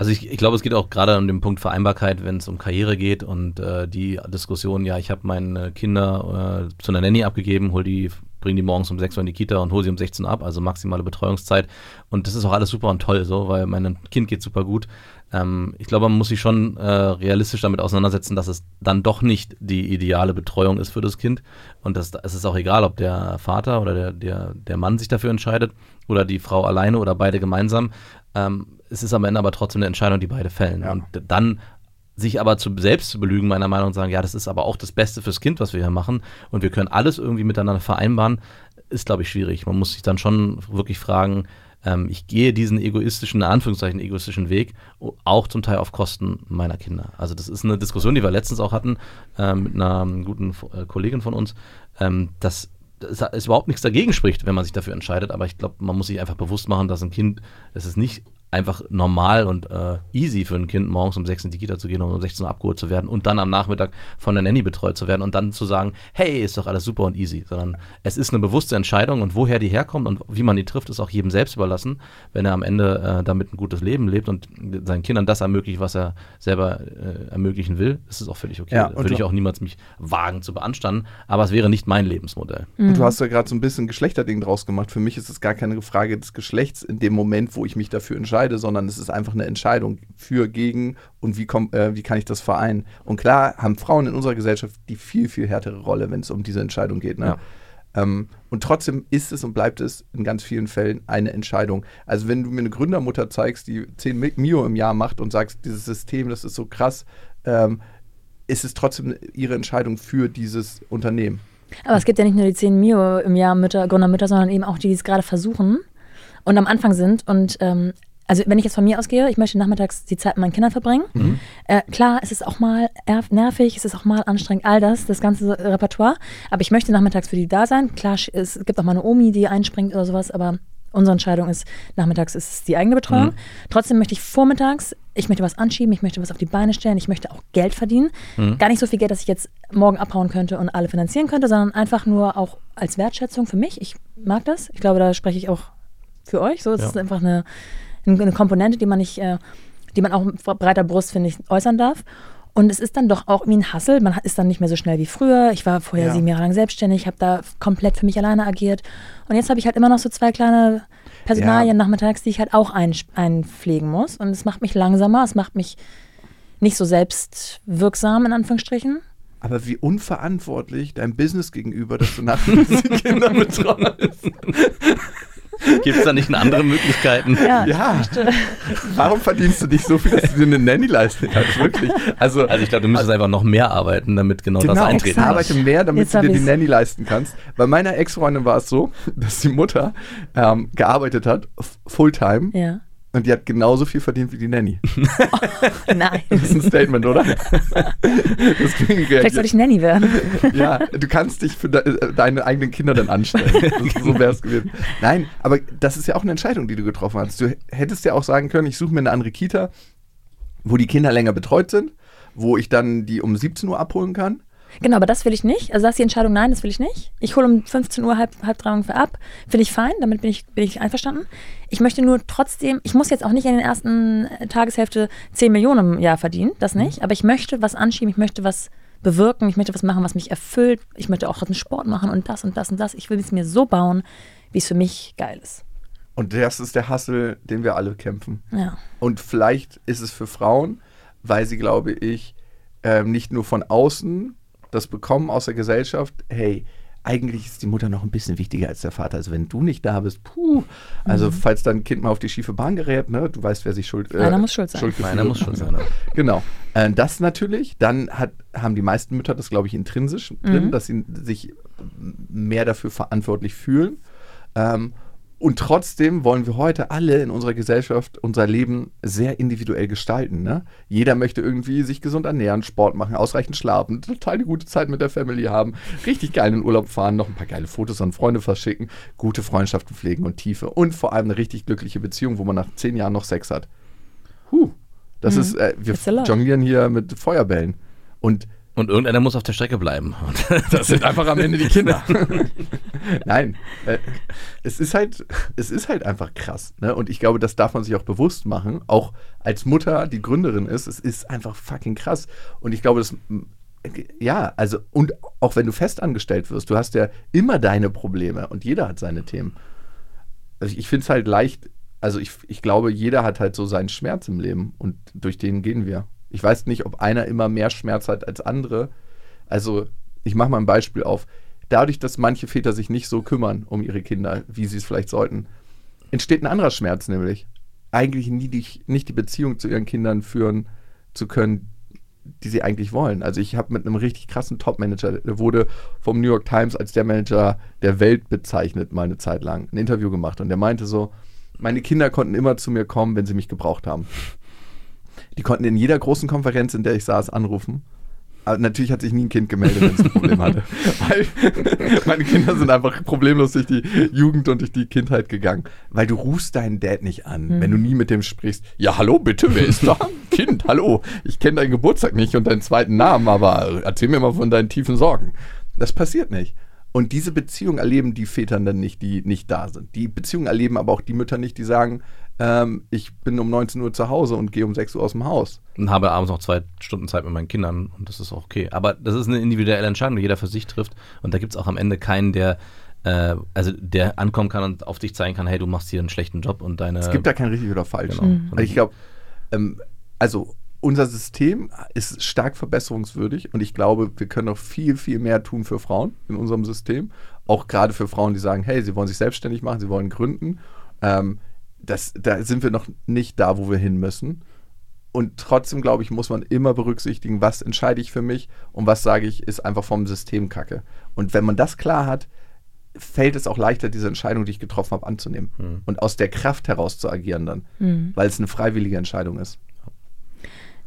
Also ich, ich glaube, es geht auch gerade um den Punkt Vereinbarkeit, wenn es um Karriere geht und äh, die Diskussion, ja, ich habe meine Kinder äh, zu einer Nanny abgegeben, hol die, bring die morgens um 6 Uhr in die Kita und hol sie um 16 Uhr ab, also maximale Betreuungszeit. Und das ist auch alles super und toll so, weil meinem Kind geht super gut. Ähm, ich glaube, man muss sich schon äh, realistisch damit auseinandersetzen, dass es dann doch nicht die ideale Betreuung ist für das Kind. Und das, es ist auch egal, ob der Vater oder der, der, der Mann sich dafür entscheidet oder die Frau alleine oder beide gemeinsam. Ähm, es ist am Ende aber trotzdem eine Entscheidung, die beide fällen. Ja. Und dann sich aber zu, selbst zu belügen, meiner Meinung nach, und sagen, ja, das ist aber auch das Beste fürs Kind, was wir hier machen und wir können alles irgendwie miteinander vereinbaren, ist, glaube ich, schwierig. Man muss sich dann schon wirklich fragen, ähm, ich gehe diesen egoistischen, in Anführungszeichen egoistischen Weg, auch zum Teil auf Kosten meiner Kinder. Also das ist eine Diskussion, die wir letztens auch hatten ähm, mit einer guten äh, Kollegin von uns, ähm, dass es überhaupt nichts dagegen spricht, wenn man sich dafür entscheidet, aber ich glaube, man muss sich einfach bewusst machen, dass ein Kind, es ist nicht einfach normal und äh, easy für ein Kind, morgens um 6 in die Kita zu gehen und um 16 Uhr abgeholt zu werden und dann am Nachmittag von der Nanny betreut zu werden und dann zu sagen, hey, ist doch alles super und easy, sondern es ist eine bewusste Entscheidung und woher die herkommt und wie man die trifft, ist auch jedem selbst überlassen, wenn er am Ende äh, damit ein gutes Leben lebt und seinen Kindern das ermöglicht, was er selber äh, ermöglichen will, ist es auch völlig okay. Ja, würde ich auch niemals mich wagen zu beanstanden, aber es wäre nicht mein Lebensmodell. Und du hast ja gerade so ein bisschen Geschlechterding draus gemacht. Für mich ist es gar keine Frage des Geschlechts in dem Moment, wo ich mich dafür entscheide, sondern es ist einfach eine Entscheidung für, gegen und wie, komm, äh, wie kann ich das vereinen. Und klar haben Frauen in unserer Gesellschaft die viel, viel härtere Rolle, wenn es um diese Entscheidung geht. Ne? Ähm, und trotzdem ist es und bleibt es in ganz vielen Fällen eine Entscheidung. Also wenn du mir eine Gründermutter zeigst, die 10 Mi- Mio im Jahr macht und sagst, dieses System, das ist so krass, ähm, ist es trotzdem ihre Entscheidung für dieses Unternehmen. Aber es gibt ja nicht nur die 10 Mio im Jahr Mütter, Gründermütter, sondern eben auch die, die es gerade versuchen und am Anfang sind. Und ähm, also wenn ich jetzt von mir ausgehe, ich möchte nachmittags die Zeit mit meinen Kindern verbringen. Äh, klar, es ist auch mal nervig, es ist auch mal anstrengend, all das, das ganze Repertoire. Aber ich möchte nachmittags für die da sein. Klar, es gibt auch mal eine Omi, die einspringt oder sowas, aber unsere Entscheidung ist, nachmittags ist es die eigene Betreuung. Trotzdem möchte ich vormittags, ich möchte was anschieben, ich möchte was auf die Beine stellen, ich möchte auch Geld verdienen. Gar nicht so viel Geld, dass ich jetzt morgen abhauen könnte und alle finanzieren könnte, sondern einfach nur auch als Wertschätzung für mich. Ich mag das. Ich glaube, da spreche ich auch für euch. So, es Ja. ist einfach eine, eine Komponente, die man nicht, äh, die man auch mit breiter Brust, finde ich, äußern darf. Und es ist dann doch auch irgendwie ein Hassel. Man ist dann nicht mehr so schnell wie früher. Ich war vorher Ja. sieben Jahre lang selbstständig, habe da komplett für mich alleine agiert. Und jetzt habe ich halt immer noch so zwei kleine Personalien Ja. nachmittags, die ich halt auch ein, einpflegen muss. Und es macht mich langsamer, es macht mich nicht so selbstwirksam, in Anführungsstrichen. Aber wie unverantwortlich dein Business gegenüber, dass du nachts die Kinder betreust. Gibt es da nicht andere Möglichkeiten? Ja, Ja. Warum verdienst du nicht so viel, dass du dir eine Nanny leisten kannst? Wirklich. Also, Also ich glaube, du müsstest einfach noch mehr arbeiten, damit genau, das genau, eintreten exakt. arbeite kann. mehr, damit Jetzt du dir die ich's. Nanny leisten kannst. Bei meiner Ex-Freundin war es so, dass die Mutter ähm, gearbeitet hat, Fulltime, Ja. Und die hat genauso viel verdient wie die Nanny. Nein. Das ist ein Statement, oder? Das klingt Vielleicht sollte ich Nanny werden. Ja, du kannst dich für de äh, deine eigenen Kinder dann anstellen. Das, so wäre es gewesen. Nein, aber das ist ja auch eine Entscheidung, die du getroffen hast. Du hättest ja auch sagen können, ich suche mir eine andere Kita, wo die Kinder länger betreut sind, wo ich dann die um 17 Uhr abholen kann. Genau, aber das will ich nicht. Also das ist die Entscheidung, nein, das will ich nicht. Ich hole um 15 Uhr, halb, halb drei ungefähr ab. Finde ich fein, damit bin ich, bin ich einverstanden. Ich möchte nur trotzdem, ich muss jetzt auch nicht in der ersten Tageshälfte 10 Millionen im Jahr verdienen, das nicht. Aber ich möchte was anschieben, ich möchte was bewirken, ich möchte was machen, was mich erfüllt. Ich möchte auch einen Sport machen und das und das und das. Ich will es mir so bauen, wie es für mich geil ist. Und das ist der Hassel, den wir alle kämpfen. Ja. Und vielleicht ist es für Frauen, weil sie, glaube ich, ähm, nicht nur von außen das bekommen aus der Gesellschaft, hey, eigentlich ist die Mutter noch ein bisschen wichtiger als der Vater. Also wenn du nicht da bist, puh. Also falls dein Kind mal auf die schiefe Bahn gerät, ne, du weißt, wer sich schuld äh, Einer muss schuld sein. Schuldgefühle- Einer muss schuld sein. Genau. Äh, das natürlich. Dann hat, haben die meisten Mütter das, glaube ich, intrinsisch drin, dass sie sich mehr dafür verantwortlich fühlen. Ähm, und trotzdem wollen wir heute alle in unserer Gesellschaft unser Leben sehr individuell gestalten. Ne? Jeder möchte irgendwie sich gesund ernähren, Sport machen, ausreichend schlafen, total eine gute Zeit mit der Family haben, richtig geil in den Urlaub fahren, noch ein paar geile Fotos an Freunde verschicken, gute Freundschaften pflegen und Tiefe und vor allem eine richtig glückliche Beziehung, wo man nach zehn Jahren noch Sex hat. Huh, das Mhm. ist, äh, wir jonglieren hier mit Feuerbällen. Und Und irgendeiner muss auf der Strecke bleiben. Das sind einfach am Ende die Kinder. Nein, äh, es ist halt, es ist halt einfach krass. Ne? Und ich glaube, das darf man sich auch bewusst machen. Auch als Mutter, die Gründerin ist, es ist einfach fucking krass. Und ich glaube, das, ja, also, und auch wenn du festangestellt wirst, du hast ja immer deine Probleme und jeder hat seine Themen. Also ich, ich finde es halt leicht, also ich, ich glaube, jeder hat halt so seinen Schmerz im Leben und durch den gehen wir. Ich weiß nicht, ob einer immer mehr Schmerz hat als andere. Also, ich mache mal ein Beispiel auf. Dadurch, dass manche Väter sich nicht so kümmern um ihre Kinder, wie sie es vielleicht sollten, entsteht ein anderer Schmerz, nämlich eigentlich nie die, nicht die Beziehung zu ihren Kindern führen zu können, die sie eigentlich wollen. Also ich habe mit einem richtig krassen Top-Manager, der wurde vom New York Times als der Manager der Welt bezeichnet, mal eine Zeit lang, ein Interview gemacht und der meinte so, meine Kinder konnten immer zu mir kommen, wenn sie mich gebraucht haben. Die konnten in jeder großen Konferenz, in der ich saß, anrufen. Aber natürlich hat sich nie ein Kind gemeldet, wenn es ein Problem hatte. Weil meine Kinder sind einfach problemlos durch die Jugend und durch die Kindheit gegangen. Weil du rufst deinen Dad nicht an, wenn du nie mit dem sprichst. Ja, hallo, bitte, wer ist da? kind, hallo. Ich kenne deinen Geburtstag nicht und deinen zweiten Namen, aber erzähl mir mal von deinen tiefen Sorgen. Das passiert nicht. Und diese Beziehung erleben die Väter dann nicht, die nicht da sind. Die Beziehung erleben aber auch die Mütter nicht, die sagen, ähm, ich bin um 19 Uhr zu Hause und gehe um 6 Uhr aus dem Haus. und habe abends noch zwei Stunden Zeit mit meinen Kindern und das ist auch okay. Aber das ist eine individuelle Entscheidung, die jeder für sich trifft. Und da gibt es auch am Ende keinen, der äh, also der ankommen kann und auf dich zeigen kann, hey, du machst hier einen schlechten Job und deine. Es gibt da kein richtig oder falsch. Genau. Also ich glaube, ähm, also unser System ist stark verbesserungswürdig und ich glaube, wir können noch viel, viel mehr tun für Frauen in unserem System. Auch gerade für Frauen, die sagen, hey, sie wollen sich selbstständig machen, sie wollen gründen. Ähm, das, da sind wir noch nicht da, wo wir hin müssen. Und trotzdem, glaube ich, muss man immer berücksichtigen, was entscheide ich für mich und was sage ich, ist einfach vom System Kacke. Und wenn man das klar hat, fällt es auch leichter, diese Entscheidung, die ich getroffen habe, anzunehmen und aus der Kraft heraus zu agieren dann, weil es eine freiwillige Entscheidung ist.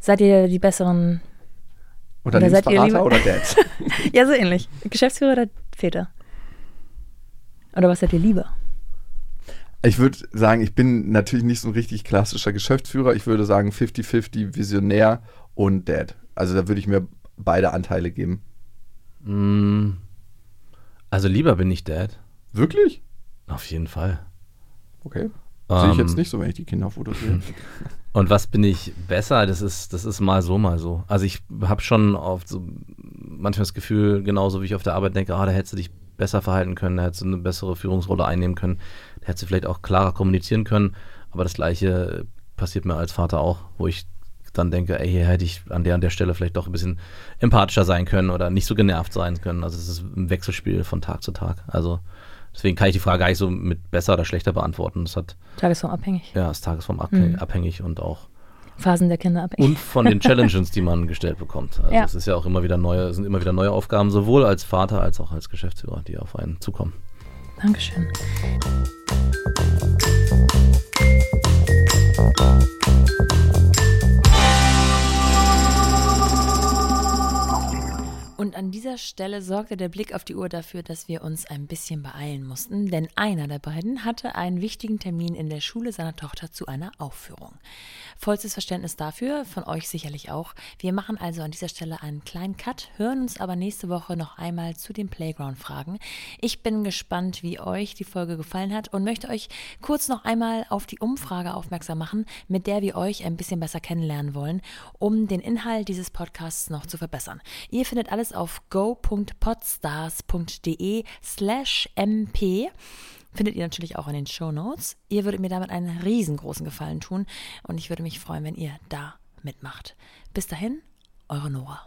Seid ihr die besseren, seid ihr Unternehmensberater lieber- oder Dad? ja so ähnlich, Geschäftsführer oder Väter? Oder was seid ihr lieber? Ich würde sagen, ich bin natürlich nicht so ein richtig klassischer Geschäftsführer. Ich würde sagen 50-50 Visionär und Dad. Also da würde ich mir beide Anteile geben. Mm, also lieber bin ich Dad. Wirklich? Auf jeden Fall. Okay. Sehe ich Ähm, jetzt nicht so, wenn ich die Kinderfotos sehe. Und was bin ich besser? Das ist, das ist mal so, mal so. Also ich habe schon oft so manchmal das Gefühl, genauso wie ich auf der Arbeit denke, ah, da hättest du dich besser verhalten können, da hättest du eine bessere Führungsrolle einnehmen können, da hättest du vielleicht auch klarer kommunizieren können. Aber das Gleiche passiert mir als Vater auch, wo ich dann denke, ey, hier hätte ich an der an der Stelle vielleicht doch ein bisschen empathischer sein können oder nicht so genervt sein können. Also es ist ein Wechselspiel von Tag zu Tag. Also deswegen kann ich die Frage gar nicht so mit besser oder schlechter beantworten. Das hat Tagesformabhängig. ja ist tagesformabhängig Mhm. abhängig und auch Phasen der Kinder abhängig. und von den Challenges, die man gestellt bekommt. Also Ja. es ist ja auch immer wieder neue, sind immer wieder neue Aufgaben, sowohl als Vater als auch als Geschäftsführer, die auf einen zukommen. Dankeschön. Und an dieser Stelle sorgte der Blick auf die Uhr dafür, dass wir uns ein bisschen beeilen mussten, denn einer der beiden hatte einen wichtigen Termin in der Schule seiner Tochter zu einer Aufführung. Vollstes Verständnis dafür, von euch sicherlich auch. Wir machen also an dieser Stelle einen kleinen Cut, hören uns aber nächste Woche noch einmal zu den Playground-Fragen. Ich bin gespannt, wie euch die Folge gefallen hat und möchte euch kurz noch einmal auf die Umfrage aufmerksam machen, mit der wir euch ein bisschen besser kennenlernen wollen, um den Inhalt dieses Podcasts noch zu verbessern. Ihr findet alles auf go.podstars.de slash mp. Findet ihr natürlich auch in den Show Notes. Ihr würdet mir damit einen riesengroßen Gefallen tun und ich würde mich freuen, wenn ihr da mitmacht. Bis dahin, eure Nora.